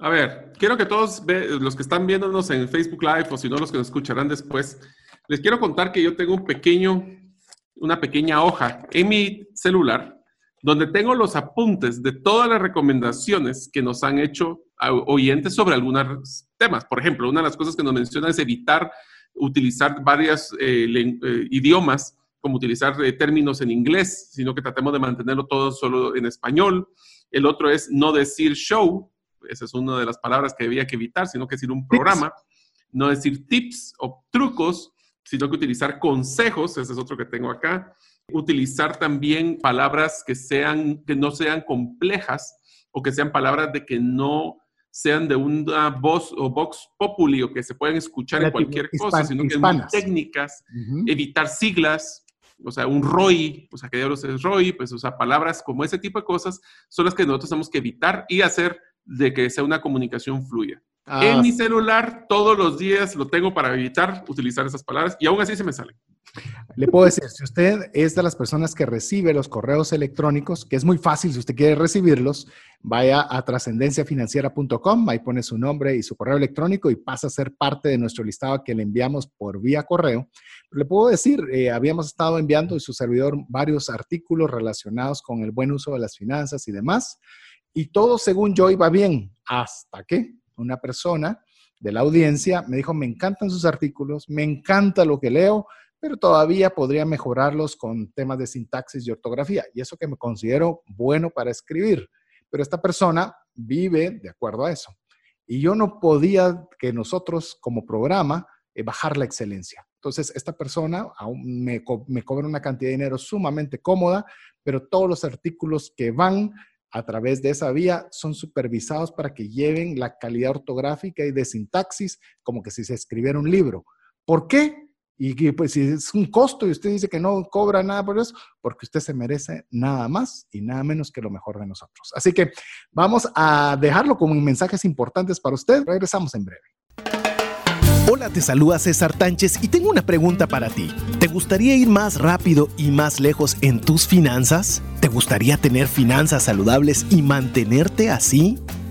A ver, quiero que todos los que están viéndonos en Facebook Live o si no los que nos escucharán después, les quiero contar que yo tengo un pequeño, una pequeña hoja en mi celular donde tengo los apuntes de todas las recomendaciones que nos han hecho oyentes sobre algunos temas. Por ejemplo, una de las cosas que nos menciona es evitar utilizar varios eh, eh, idiomas, como utilizar eh, términos en inglés, sino que tratemos de mantenerlo todo solo en español. El otro es no decir show, esa es una de las palabras que había que evitar, sino que decir un programa. No decir tips o trucos, sino que utilizar consejos, ese es otro que tengo acá utilizar también palabras que, sean, que no sean complejas, o que sean palabras de que no sean de una voz o vox populi o que se puedan escuchar en cualquier cosa, sino que muy técnicas, evitar siglas, o sea, un ROI, o sea, que diablos es ROI, pues, o sea, palabras como ese tipo de cosas son las que nosotros tenemos que evitar y hacer de que sea una comunicación fluya. Ah. En mi celular todos los días lo tengo para evitar utilizar esas palabras y aún así se me salen. Le puedo decir, si usted es de las personas que recibe los correos electrónicos, que es muy fácil, si usted quiere recibirlos, vaya a trascendenciafinanciera.com, ahí pone su nombre y su correo electrónico y pasa a ser parte de nuestro listado que le enviamos por vía correo. Le puedo decir, eh, habíamos estado enviando en su servidor varios artículos relacionados con el buen uso de las finanzas y demás, y todo según yo iba bien, hasta que una persona de la audiencia me dijo, me encantan sus artículos, me encanta lo que leo, pero todavía podría mejorarlos con temas de sintaxis y ortografía. Y eso que me considero bueno para escribir. Pero esta persona vive de acuerdo a eso. Y yo no podía que nosotros como programa eh, bajar la excelencia. Entonces, esta persona aún me, me cobra una cantidad de dinero sumamente cómoda, pero todos los artículos que van a través de esa vía son supervisados para que lleven la calidad ortográfica y de sintaxis como que si se escribiera un libro. ¿Por qué? Y que pues si es un costo y usted dice que no cobra nada por eso, porque usted se merece nada más y nada menos que lo mejor de nosotros. Así que vamos a dejarlo como mensajes importantes para usted. Regresamos en breve. Hola, te saluda César Tánchez y tengo una pregunta para ti. ¿Te gustaría ir más rápido y más lejos en tus finanzas? ¿Te gustaría tener finanzas saludables y mantenerte así?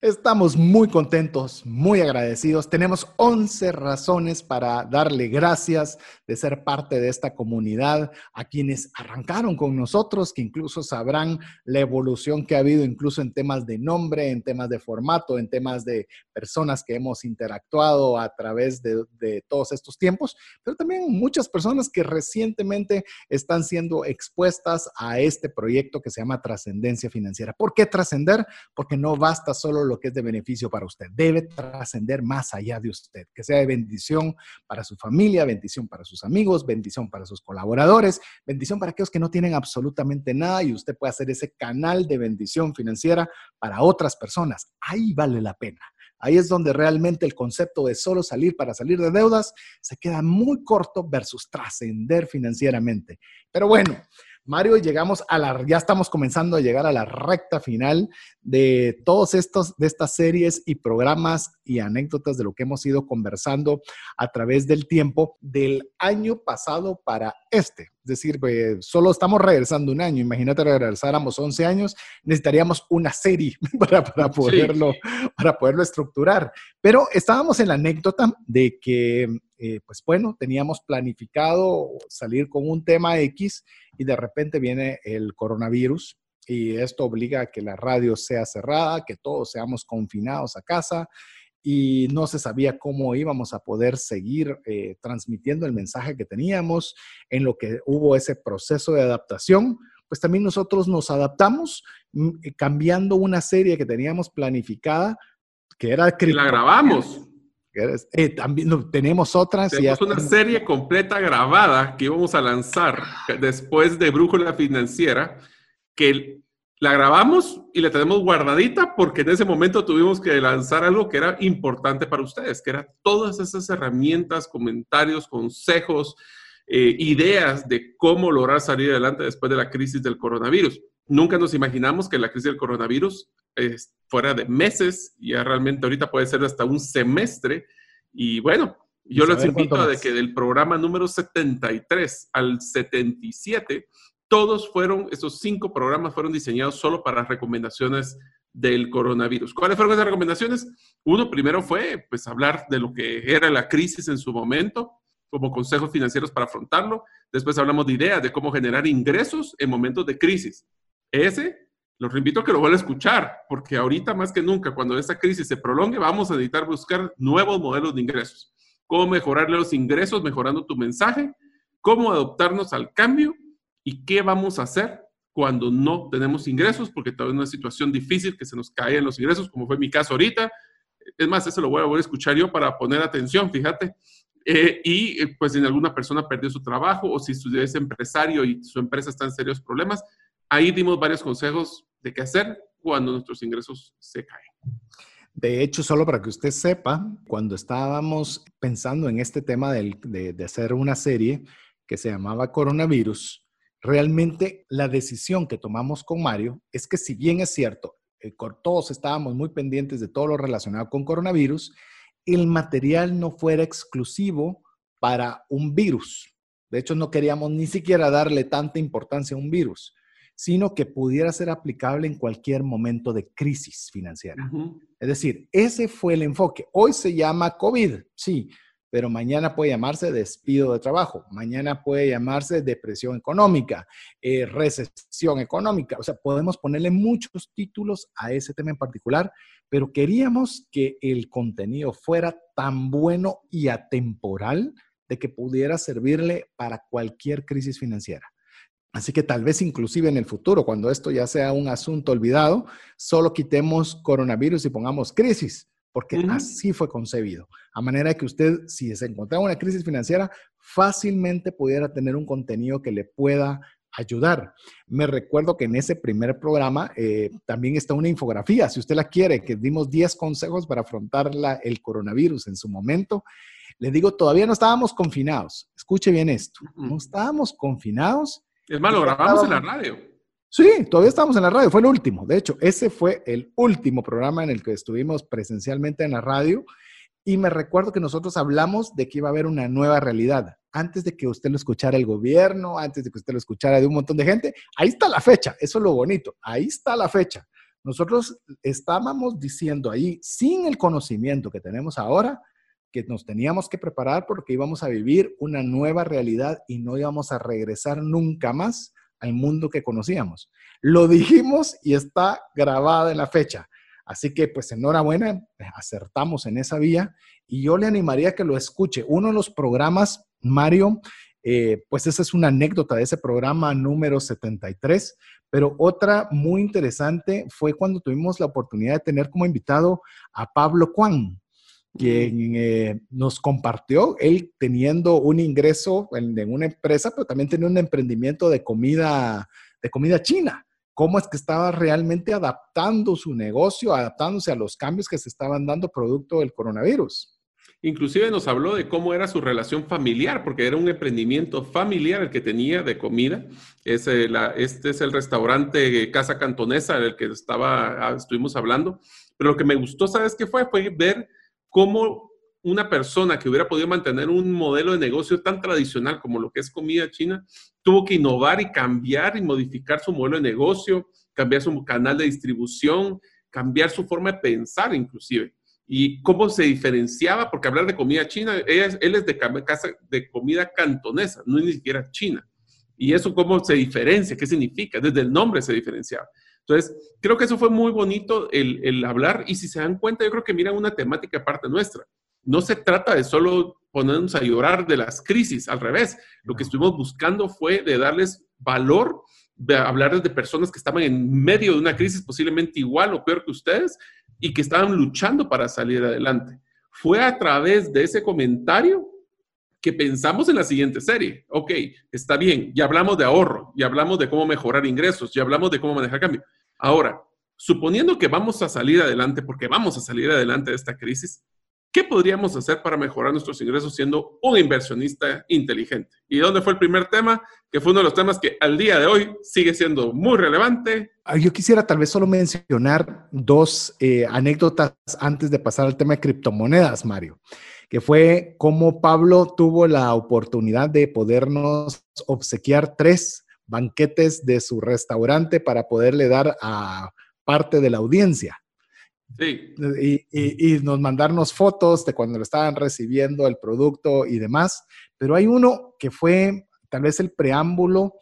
Estamos muy contentos, muy agradecidos. Tenemos 11 razones para darle gracias de ser parte de esta comunidad a quienes arrancaron con nosotros, que incluso sabrán la evolución que ha habido incluso en temas de nombre, en temas de formato, en temas de personas que hemos interactuado a través de, de todos estos tiempos, pero también muchas personas que recientemente están siendo expuestas a este proyecto que se llama Trascendencia Financiera. ¿Por qué trascender? Porque no basta solo lo que es de beneficio para usted. Debe trascender más allá de usted, que sea de bendición para su familia, bendición para sus amigos, bendición para sus colaboradores, bendición para aquellos que no tienen absolutamente nada y usted puede hacer ese canal de bendición financiera para otras personas. Ahí vale la pena. Ahí es donde realmente el concepto de solo salir para salir de deudas se queda muy corto versus trascender financieramente. Pero bueno, Mario, llegamos a la, ya estamos comenzando a llegar a la recta final de todos estos, de estas series y programas y anécdotas de lo que hemos ido conversando a través del tiempo del año pasado para este. Decir, pues, solo estamos regresando un año. Imagínate regresáramos 11 años, necesitaríamos una serie para, para poderlo, para poderlo estructurar. Pero estábamos en la anécdota de que eh, pues bueno, teníamos planificado salir con un tema X y de repente viene el coronavirus y esto obliga a que la radio sea cerrada, que todos seamos confinados a casa y no se sabía cómo íbamos a poder seguir eh, transmitiendo el mensaje que teníamos, en lo que hubo ese proceso de adaptación, pues también nosotros nos adaptamos mm, cambiando una serie que teníamos planificada, que era... La grabamos. Eh, también tenemos otras. Tenemos una serie completa grabada que íbamos a lanzar después de Brújula Financiera, que la grabamos y la tenemos guardadita porque en ese momento tuvimos que lanzar algo que era importante para ustedes, que era todas esas herramientas, comentarios, consejos, eh, ideas de cómo lograr salir adelante después de la crisis del coronavirus. Nunca nos imaginamos que la crisis del coronavirus fuera de meses, ya realmente ahorita puede ser hasta un semestre. Y bueno, Yo les invito a de que del programa número 73 al 77, todos fueron, esos cinco programas fueron diseñados solo para recomendaciones del coronavirus. ¿Cuáles fueron esas recomendaciones? Uno, primero fue, pues, hablar de lo que era la crisis en su momento, como consejos financieros para afrontarlo. Después hablamos de ideas de cómo generar ingresos en momentos de crisis. Ese, los invito a que lo vuelvan a escuchar, porque ahorita más que nunca, cuando esta crisis se prolongue, vamos a necesitar buscar nuevos modelos de ingresos. Cómo mejorarle los ingresos mejorando tu mensaje, cómo adoptarnos al cambio y qué vamos a hacer cuando no tenemos ingresos, porque todavía es una situación difícil que se nos caen los ingresos, como fue mi caso ahorita. Es más, eso lo voy a volver a escuchar yo para poner atención, fíjate. Eh, y eh, pues si alguna persona perdió su trabajo o si es empresario y su empresa está en serios problemas, ahí dimos varios consejos de qué hacer cuando nuestros ingresos se caen. De hecho, solo para que usted sepa, cuando estábamos pensando en este tema de, de hacer una serie que se llamaba Coronavirus, realmente la decisión que tomamos con Mario es que si bien es cierto, eh, todos estábamos muy pendientes de todo lo relacionado con coronavirus, el material no fuera exclusivo para un virus. De hecho, no queríamos ni siquiera darle tanta importancia a un virus, sino que pudiera ser aplicable en cualquier momento de crisis financiera. Es decir, ese fue el enfoque. Hoy se llama COVID, sí, pero mañana puede llamarse despido de trabajo, mañana puede llamarse depresión económica, eh, recesión económica. O sea, podemos ponerle muchos títulos a ese tema en particular, pero queríamos que el contenido fuera tan bueno y atemporal de que pudiera servirle para cualquier crisis financiera. Así que tal vez inclusive en el futuro, cuando esto ya sea un asunto olvidado, solo quitemos coronavirus y pongamos crisis porque así fue concebido. A manera que usted, si se encontraba una crisis financiera, fácilmente pudiera tener un contenido que le pueda ayudar. Me recuerdo que en ese primer programa eh, también está una infografía, si usted la quiere, que dimos 10 consejos para afrontar el coronavirus en su momento. Le digo, todavía no estábamos confinados. Escuche bien esto. No estábamos confinados. Es malo, grabamos en la radio. Sí, todavía estamos en la radio, fue el último. De hecho, ese fue el último programa en el que estuvimos presencialmente en la radio y me recuerdo que nosotros hablamos de que iba a haber una nueva realidad. Antes de que usted lo escuchara el gobierno, antes de que usted lo escuchara de un montón de gente, ahí está la fecha, eso es lo bonito, ahí está la fecha. Nosotros estábamos diciendo ahí, sin el conocimiento que tenemos ahora, que nos teníamos que preparar porque íbamos a vivir una nueva realidad y no íbamos a regresar nunca más al mundo que conocíamos. Lo dijimos y está grabada en la fecha. Así que pues enhorabuena, acertamos en esa vía y yo le animaría a que lo escuche. Uno de los programas, Mario, eh, pues esa es una anécdota de ese programa número 73, pero otra muy interesante fue cuando tuvimos la oportunidad de tener como invitado a Pablo Juan quien eh, nos compartió, él teniendo un ingreso en, una empresa, pero también tenía un emprendimiento de comida, de comida china. Cómo es que estaba realmente adaptando su negocio, adaptándose a los cambios que se estaban dando producto del coronavirus. Inclusive nos habló de cómo era su relación familiar, porque era un emprendimiento familiar el que tenía de comida. Es, este es el restaurante Casa Cantonesa del que estaba, ah, estuvimos hablando. Pero lo que me gustó, ¿sabes qué fue? Fue ver cómo una persona que hubiera podido mantener un modelo de negocio tan tradicional como lo que es comida china, tuvo que innovar y cambiar y modificar su modelo de negocio, cambiar su canal de distribución, cambiar su forma de pensar inclusive. Y cómo se diferenciaba, porque hablar de comida china, él es de, casa, de comida cantonesa, no es ni siquiera china. Y eso cómo se diferencia, qué significa, desde el nombre se diferenciaba. Entonces, creo que eso fue muy bonito el, hablar y si se dan cuenta, yo creo que miran una temática aparte nuestra. No se trata de solo ponernos a llorar de las crisis, al revés. Lo que estuvimos buscando fue de darles valor, de hablarles de personas que estaban en medio de una crisis posiblemente igual o peor que ustedes y que estaban luchando para salir adelante. Fue a través de ese comentario que pensamos en la siguiente serie. Ok, está bien, ya hablamos de ahorro, ya hablamos de cómo mejorar ingresos, ya hablamos de cómo manejar cambio. Ahora, suponiendo que vamos a salir adelante, porque vamos a salir adelante de esta crisis, ¿qué podríamos hacer para mejorar nuestros ingresos siendo un inversionista inteligente? ¿Y dónde fue el primer tema? Que fue uno de los temas que al día de hoy sigue siendo muy relevante. Ah, yo quisiera tal vez solo mencionar dos eh, anécdotas antes de pasar al tema de criptomonedas, Mario que fue cómo Pablo tuvo la oportunidad de podernos obsequiar tres banquetes de su restaurante para poderle dar a parte de la audiencia. Sí. Y, nos mandarnos fotos de cuando lo estaban recibiendo el producto y demás. Pero hay uno que fue tal vez el preámbulo,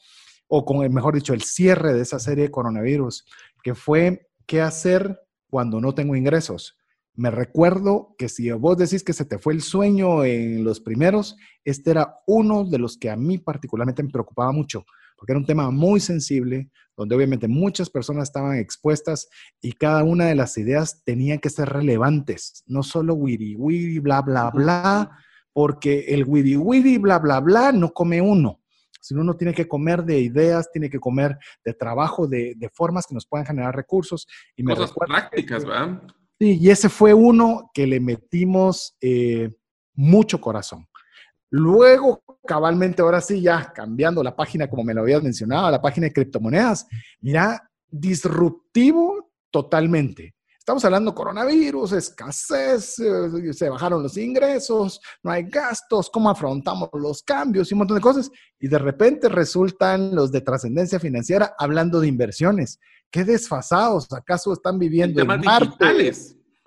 o con el mejor dicho, el cierre de esa serie de coronavirus, que fue qué hacer cuando no tengo ingresos. Me recuerdo que si vos decís que se te fue el sueño en los primeros, este era uno de los que a mí particularmente me preocupaba mucho, porque era un tema muy sensible, donde obviamente muchas personas estaban expuestas y cada una de las ideas tenía que ser relevantes, no solo wiri wiri, bla, bla, bla, porque el wiri wiri, bla, bla, bla, no come uno sino uno tiene que comer de ideas, tiene que comer de trabajo, de, formas que nos puedan generar recursos. Y Cosas prácticas, ¿verdad? Sí, y ese fue uno que le metimos eh, mucho corazón. Luego, cabalmente, ahora sí, ya cambiando la página, como me lo habías mencionado, la página de criptomonedas, mira, disruptivo totalmente. Estamos hablando coronavirus, escasez, eh, se bajaron los ingresos, no hay gastos, cómo afrontamos los cambios y un montón de cosas. Y de repente resultan los de trascendencia financiera hablando de inversiones. ¿Qué desfasados? ¿Acaso están viviendo en Marte?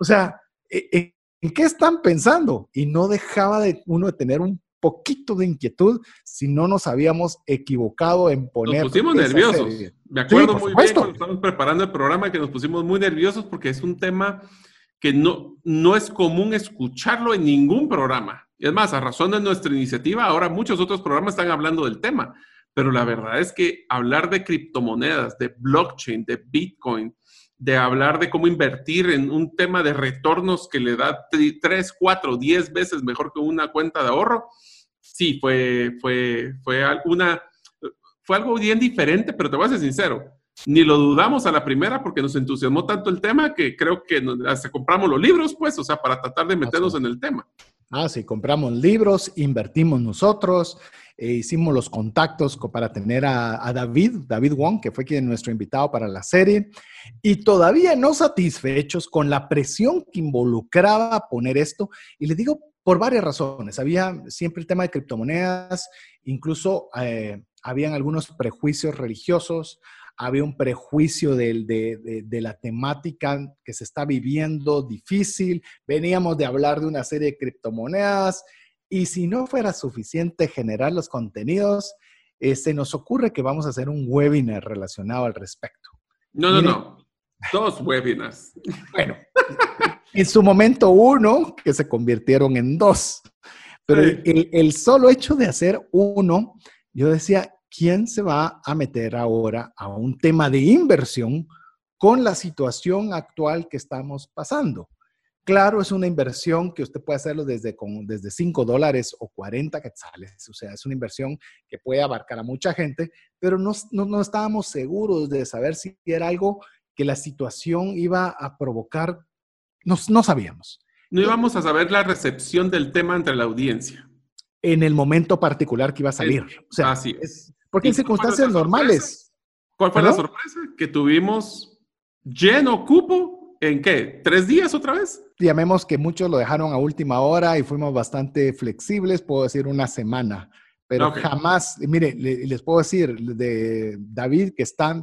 O sea, ¿e, e, ¿en qué están pensando? Y no dejaba de uno de tener un poquito de inquietud si no nos habíamos equivocado en poner. Nos pusimos nerviosos. Me acuerdo muy bien cuando estábamos preparando el programa que nos pusimos muy nerviosos porque es un tema que no, no es común escucharlo en ningún programa. Y es más, a razón de nuestra iniciativa, ahora muchos otros programas están hablando del tema. Pero la verdad es que hablar de criptomonedas, de blockchain, de Bitcoin, de hablar de cómo invertir en un tema de retornos que le da 3, 4, 10 veces mejor que una cuenta de ahorro, sí, fue, fue, fue, una, fue algo bien diferente, pero te voy a ser sincero, ni lo dudamos a la primera porque nos entusiasmó tanto el tema que creo que hasta compramos los libros, pues, o sea, para tratar de meternos en el tema. Ah, sí, compramos libros, invertimos nosotros, e hicimos los contactos para tener a, David, David Wong, que fue quien nuestro invitado para la serie, y todavía no satisfechos con la presión que involucraba poner esto, y le digo por varias razones. Había siempre el tema de criptomonedas, incluso eh, habían algunos prejuicios religiosos, había un prejuicio de, la temática que se está viviendo difícil, veníamos de hablar de una serie de criptomonedas y si no fuera suficiente generar los contenidos, eh, se nos ocurre que vamos a hacer un webinar relacionado al respecto. No, no, no. Dos webinars. Bueno, en su momento uno, que se convirtieron en dos. Pero el, solo hecho de hacer uno, yo decía, ¿quién se va a meter ahora a un tema de inversión con la situación actual que estamos pasando? Claro, es una inversión que usted puede hacerlo desde, con, desde 5 dólares o 40 quetzales. O sea, es una inversión que puede abarcar a mucha gente, pero no, no estábamos seguros de saber si era algo que la situación iba a provocar no, sabíamos. No íbamos a saber la recepción del tema entre la audiencia. En el momento particular que iba a salir. O sea, Así es. Porque en circunstancias normales. ¿Cuál fue la sorpresa? Que tuvimos lleno cupo en qué? ¿Tres días otra vez? Llamemos que muchos lo dejaron a última hora y fuimos bastante flexibles, puedo decir una semana. Pero jamás, mire, les puedo decir de David que está,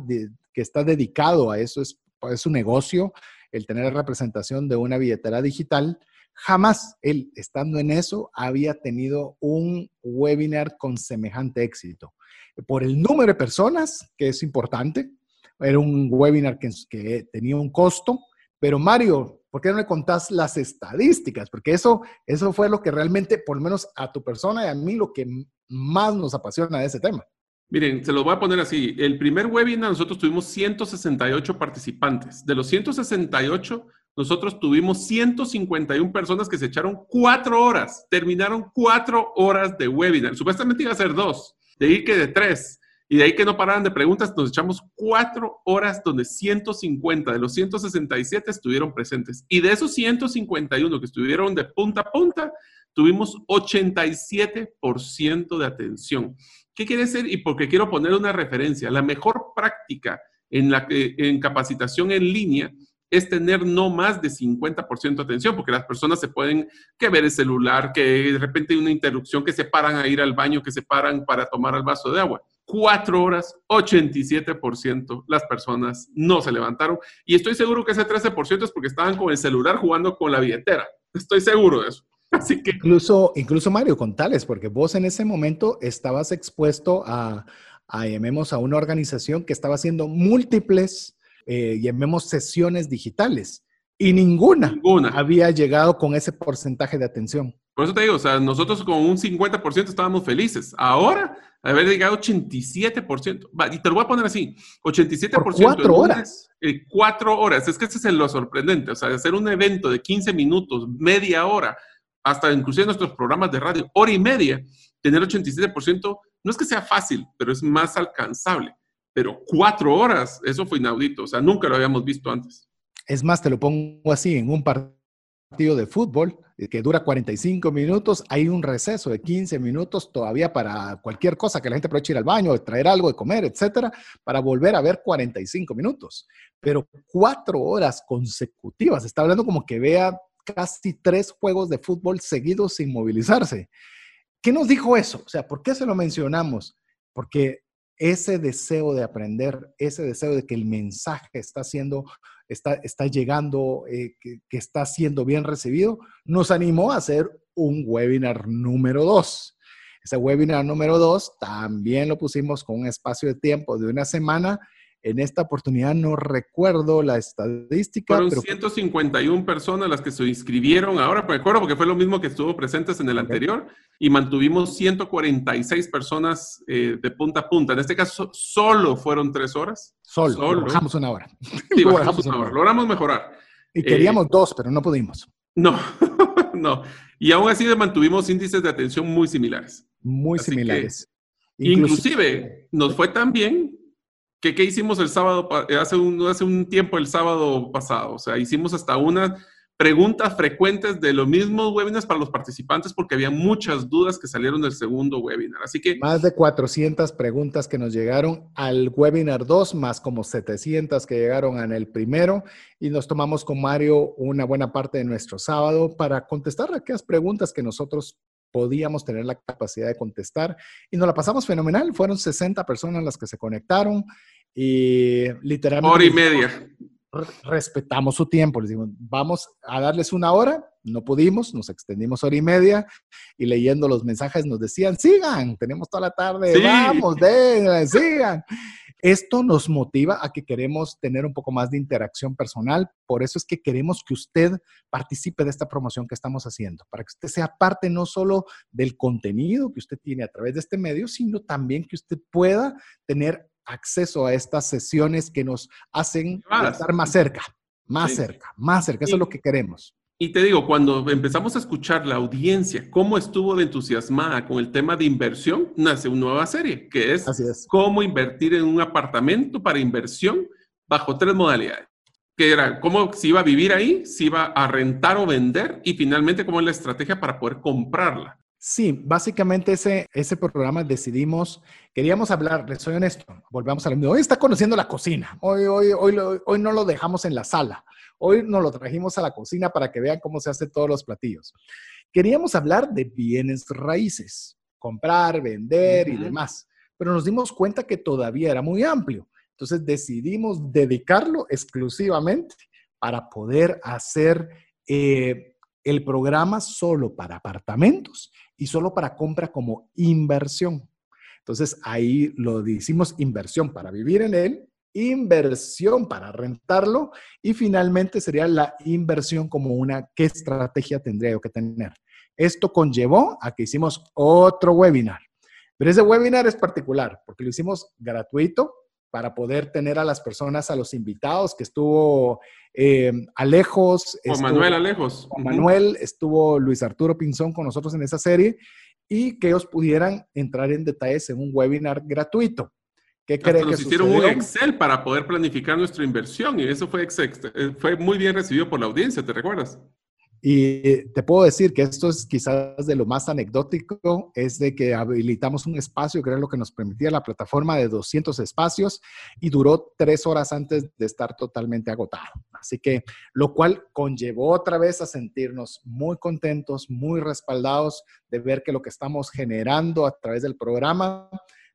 que está dedicado a eso, es, es su negocio el tener representación de una billetera digital. Jamás él, estando en eso, había tenido un webinar con semejante éxito. Por el número de personas, que es importante, era un webinar que, que tenía un costo, pero Mario, ¿por qué no me contás las estadísticas? Porque eso, eso fue lo que realmente, por lo menos a tu persona y a mí, lo que más nos apasiona de ese tema. Miren, se lo voy a poner así. El primer webinar nosotros tuvimos 168 participantes. De los 168, nosotros tuvimos 151 personas que se echaron cuatro horas. Terminaron cuatro horas de webinar. Supuestamente iba a ser dos, de ahí que de tres. Y de ahí que no pararan de preguntas, nos echamos cuatro horas donde 150 de los 167 estuvieron presentes. Y de esos 151 que estuvieron de punta a punta, tuvimos 87% de atención. ¿Qué quiere decir? Y porque quiero poner una referencia. La mejor práctica en, la, en capacitación en línea es tener no más de 50% de atención, porque las personas se pueden que ver el celular, que de repente hay una interrupción, que se paran a ir al baño, que se paran para tomar el vaso de agua. Cuatro horas, 87% las personas no se levantaron. Y estoy seguro que ese 13% es porque estaban con el celular jugando con la billetera. Estoy seguro de eso. Así que... Incluso, incluso Mario, contales, porque vos en ese momento estabas expuesto a, a llamemos a una organización que estaba haciendo múltiples eh, llamemos sesiones digitales. Y ninguna, ninguna había llegado con ese porcentaje de atención. Por eso te digo, o sea, nosotros con un 50% estábamos felices. Ahora, haber llegado 87%, y te lo voy a poner así, 87%. Por cuatro horas. Eh, cuatro horas, es que este es lo sorprendente, o sea, hacer un evento de 15 minutos, media hora, hasta inclusive nuestros programas de radio, hora y media, tener 87%, no es que sea fácil, pero es más alcanzable pero cuatro horas, eso fue inaudito, o sea, nunca lo habíamos visto antes. Es más, te lo pongo así, en un partido de fútbol eh, que dura 45 minutos, hay un receso de 15 minutos todavía para cualquier cosa que la gente aproveche ir al baño, traer algo de comer, etcétera, para volver a ver 45 minutos. Pero cuatro horas consecutivas, está hablando como que vea casi tres juegos de fútbol seguidos sin movilizarse. ¿Qué nos dijo eso? O sea, ¿por qué se lo mencionamos? Porque ese deseo de aprender, ese deseo de que el mensaje está siendo, está, está llegando, eh, que, que, está siendo bien recibido, nos animó a hacer un webinar número dos. Ese webinar número dos también lo pusimos con un espacio de tiempo de una semana en esta oportunidad no recuerdo la estadística. Fueron 151 personas las que se inscribieron ahora, me acuerdo porque fue lo mismo que estuvo presentes en el anterior, y mantuvimos 146 personas eh, de punta a punta. En este caso, solo fueron tres horas. Solo, solo. bajamos una hora. Sí, bajamos una hora. Logramos mejorar. Y queríamos eh, dos, pero no pudimos. No, no. Y aún así mantuvimos índices de atención muy similares. Muy similares. inclusive, nos fue tan bien ¿Qué, ¿Qué, hicimos el sábado, hace un, hace un tiempo el sábado pasado? O sea, hicimos hasta unas preguntas frecuentes de los mismos webinars para los participantes porque había muchas dudas que salieron del segundo webinar. Así que... Más de 400 preguntas que nos llegaron al webinar 2, más como 700 que llegaron en el primero. Y nos tomamos con Mario una buena parte de nuestro sábado para contestar aquellas preguntas que nosotros podíamos tener la capacidad de contestar y nos la pasamos fenomenal. Fueron 60 personas las que se conectaron y literalmente... Hora y media. Respetamos su tiempo, les digo, vamos a darles una hora, no pudimos, nos extendimos hora y media y leyendo los mensajes nos decían, sigan, tenemos toda la tarde, vamos, den, sigan. Esto nos motiva a que queremos tener un poco más de interacción personal, por eso es que queremos que usted participe de esta promoción que estamos haciendo, para que usted sea parte no solo del contenido que usted tiene a través de este medio, sino también que usted pueda tener acceso a estas sesiones que nos hacen estar más cerca, más cerca, más cerca. Eso es lo que queremos. Y te digo, cuando empezamos a escuchar la audiencia, cómo estuvo de entusiasmada con el tema de inversión, nace una nueva serie, que es, cómo invertir en un apartamento para inversión bajo tres modalidades. Que era cómo se iba a vivir ahí, si iba a rentar o vender y finalmente cómo es la estrategia para poder comprarla. Sí, básicamente ese, ese programa decidimos, queríamos hablar, les soy honesto, volvamos a mismo. Hoy está conociendo la cocina, hoy, hoy, hoy, hoy no lo dejamos en la sala, hoy nos lo trajimos a la cocina para que vean cómo se hacen todos los platillos. Queríamos hablar de bienes raíces, comprar, vender y demás, pero nos dimos cuenta que todavía era muy amplio. Entonces decidimos dedicarlo exclusivamente para poder hacer eh, el programa solo para apartamentos y solo para compra como inversión. Entonces ahí lo decimos inversión para vivir en él, inversión para rentarlo y finalmente sería la inversión como una, ¿qué estrategia tendría yo que tener? Esto conllevó a que hicimos otro webinar. Pero ese webinar es particular porque lo hicimos gratuito para poder tener a las personas, a los invitados, que estuvo eh, Alejos. Juan Manuel Alejos. Juan Manuel, estuvo Luis Arturo Pinzón con nosotros en esa serie y que ellos pudieran entrar en detalles en un webinar gratuito. ¿Qué creen que nos hicieron un Excel para poder planificar nuestra inversión y eso fue, fue muy bien recibido por la audiencia, ¿te recuerdas? Y te puedo decir que esto es quizás de lo más anecdótico, es de que habilitamos un espacio, que era lo que nos permitía la plataforma de 200 espacios y duró tres horas antes de estar totalmente agotado. Así que lo cual conllevó otra vez a sentirnos muy contentos, muy respaldados de ver que lo que estamos generando a través del programa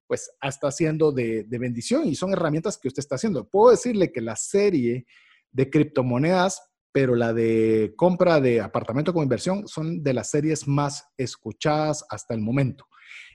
pues está siendo de, de bendición y son herramientas que usted está haciendo. Puedo decirle que la serie de criptomonedas pero la de compra de apartamento con inversión son de las series más escuchadas hasta el momento.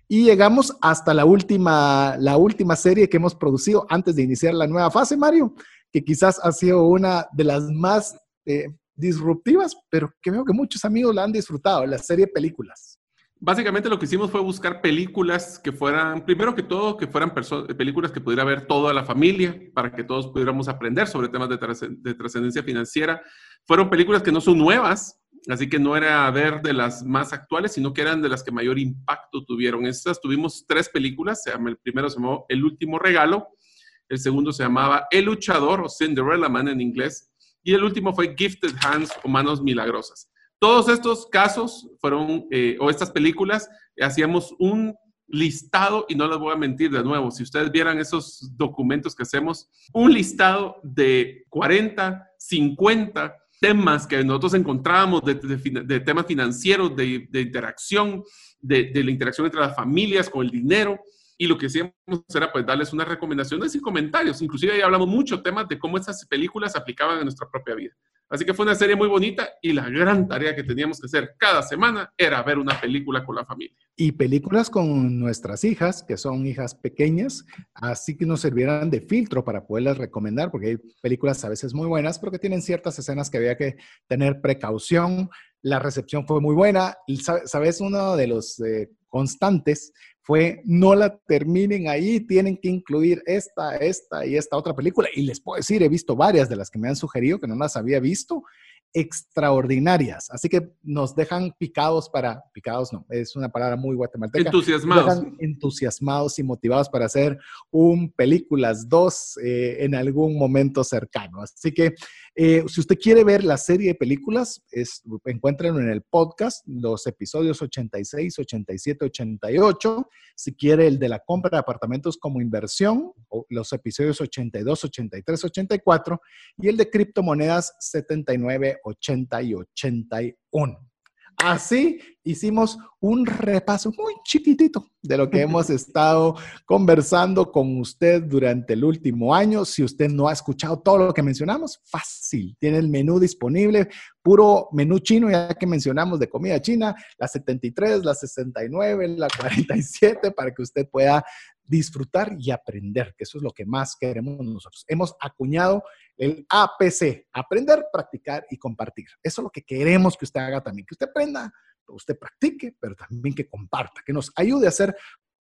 Y llegamos hasta la última, la última serie que hemos producido antes de iniciar la nueva fase, Mario, que quizás ha sido una de las más eh, disruptivas, pero que veo que muchos amigos la han disfrutado, la serie películas. Básicamente lo que hicimos fue buscar películas que fueran, primero que todo, que fueran películas que pudiera ver toda la familia, para que todos pudiéramos aprender sobre temas de, trascendencia financiera. Fueron películas que no son nuevas, así que no era ver de las más actuales, sino que eran de las que mayor impacto tuvieron. Estas tuvimos tres películas, el primero se llamó El último regalo, el segundo se llamaba El luchador o Cinderella Man en inglés, y el último fue Gifted Hands o Manos Milagrosas. Todos estos casos fueron, eh, o estas películas, hacíamos un listado, y no les voy a mentir de nuevo, si ustedes vieran esos documentos que hacemos, un listado de 40, 50 temas que nosotros encontrábamos de, temas financieros, de, interacción, de, la interacción entre las familias con el dinero. Y lo que hacíamos era pues darles unas recomendaciones y comentarios. Inclusive ahí hablamos mucho temas de cómo esas películas aplicaban en nuestra propia vida. Así que fue una serie muy bonita y la gran tarea que teníamos que hacer cada semana era ver una película con la familia. Y películas con nuestras hijas, que son hijas pequeñas, así que nos sirvieran de filtro para poderles recomendar, porque hay películas a veces muy buenas, pero que tienen ciertas escenas que había que tener precaución. La recepción fue muy buena. Y, ¿Sabes? Uno de los eh, constantes fue no la terminen ahí, tienen que incluir esta, esta y esta otra película. Y les puedo decir, he visto varias de las que me han sugerido que no las había visto extraordinarias. Así que nos dejan picados para, picados no, es una palabra muy guatemalteca. Entusiasmados. entusiasmados y motivados para hacer un películas dos eh, en algún momento cercano. Así que eh, si usted quiere ver la serie de películas, es, encuéntrenlo en el podcast, los episodios 86, 87, 88. Si quiere el de la compra de apartamentos como inversión, los episodios 82, 83, 84 y el de criptomonedas 79, 80 y 81. Así hicimos un repaso muy chiquitito de lo que hemos estado conversando con usted durante el último año. Si usted no ha escuchado todo lo que mencionamos, fácil. Tiene el menú disponible, puro menú chino, ya que mencionamos de comida china, la 73, la 69, la 47, para que usted pueda disfrutar y aprender, que eso es lo que más queremos nosotros. Hemos acuñado el APC, aprender, practicar y compartir. Eso es lo que queremos que usted haga también, que usted aprenda, que usted practique, pero también que comparta, que nos ayude a ser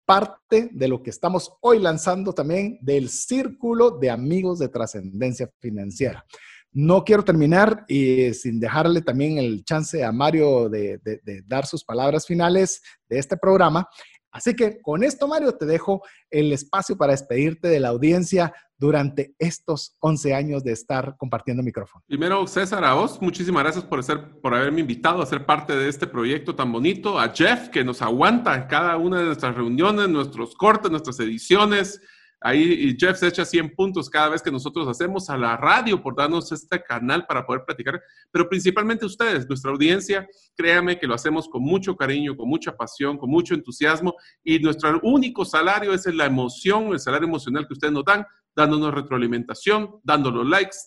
parte de lo que estamos hoy lanzando también del círculo de amigos de trascendencia financiera. No quiero terminar y sin dejarle también el chance a Mario de, de, dar sus palabras finales de este programa. Así que con esto, Mario, te dejo el espacio para despedirte de la audiencia durante estos 11 años de estar compartiendo micrófono. Primero, César, a vos, muchísimas gracias por, ser, por haberme invitado a ser parte de este proyecto tan bonito. A Jeff, que nos aguanta en cada una de nuestras reuniones, nuestros cortes, nuestras ediciones Ahí Jeff se echa 100 puntos cada vez que nosotros hacemos a la radio por darnos este canal para poder platicar, pero principalmente ustedes, nuestra audiencia, créame que lo hacemos con mucho cariño, con mucha pasión, con mucho entusiasmo. Y nuestro único salario es la emoción, el salario emocional que ustedes nos dan, dándonos retroalimentación, dándonos likes,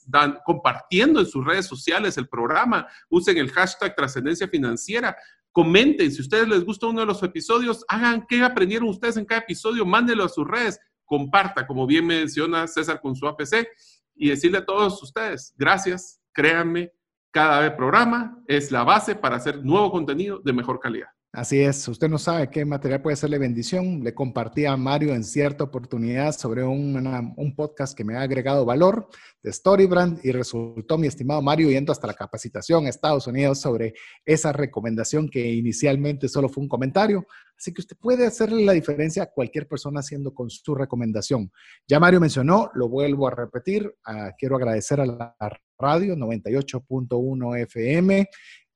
compartiendo en sus redes sociales el programa, usen el hashtag trascendencia financiera, comenten si ustedes les gusta uno de los episodios, hagan qué aprendieron ustedes en cada episodio, mándenlo a sus redes comparta, como bien menciona César con su APC, y decirle a todos ustedes, gracias, créanme, cada programa es la base para hacer nuevo contenido de mejor calidad. Así es, usted no sabe qué material puede serle bendición. Le compartí a Mario en cierta oportunidad sobre un, podcast que me ha agregado valor de Storybrand y resultó mi estimado Mario yendo hasta la capacitación a Estados Unidos sobre esa recomendación que inicialmente solo fue un comentario. Así que usted puede hacerle la diferencia a cualquier persona haciendo con su recomendación. Ya Mario mencionó, lo vuelvo a repetir, ah, quiero agradecer a la radio 98.1 FM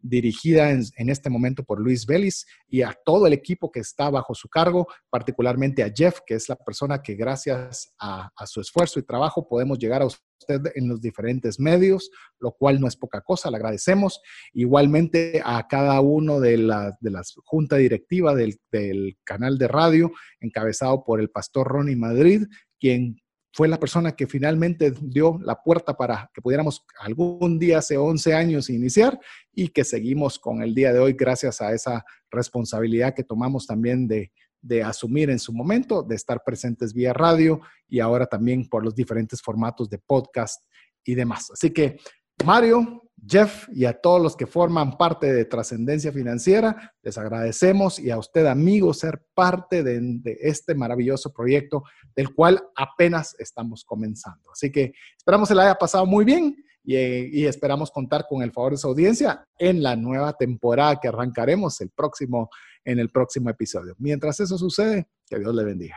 dirigida en, este momento por Luis Vélez y a todo el equipo que está bajo su cargo, particularmente a Jeff, que es la persona que gracias a, su esfuerzo y trabajo podemos llegar a usted en los diferentes medios, lo cual no es poca cosa, le agradecemos. Igualmente a cada uno de la, de junta directiva del, del canal de radio, encabezado por el pastor Ronnie Madrid, quien fue la persona que finalmente dio la puerta para que pudiéramos algún día hace 11 años iniciar y que seguimos con el día de hoy gracias a esa responsabilidad que tomamos también de, de asumir en su momento, de estar presentes vía radio y ahora también por los diferentes formatos de podcast y demás. Así que, Mario, Jeff y a todos los que forman parte de Trascendencia Financiera, les agradecemos y a usted, amigo, ser parte de, este maravilloso proyecto del cual apenas estamos comenzando. Así que esperamos se la haya pasado muy bien y, y, esperamos contar con el favor de su audiencia en la nueva temporada que arrancaremos el próximo, en el próximo episodio. Mientras eso sucede, que Dios le bendiga.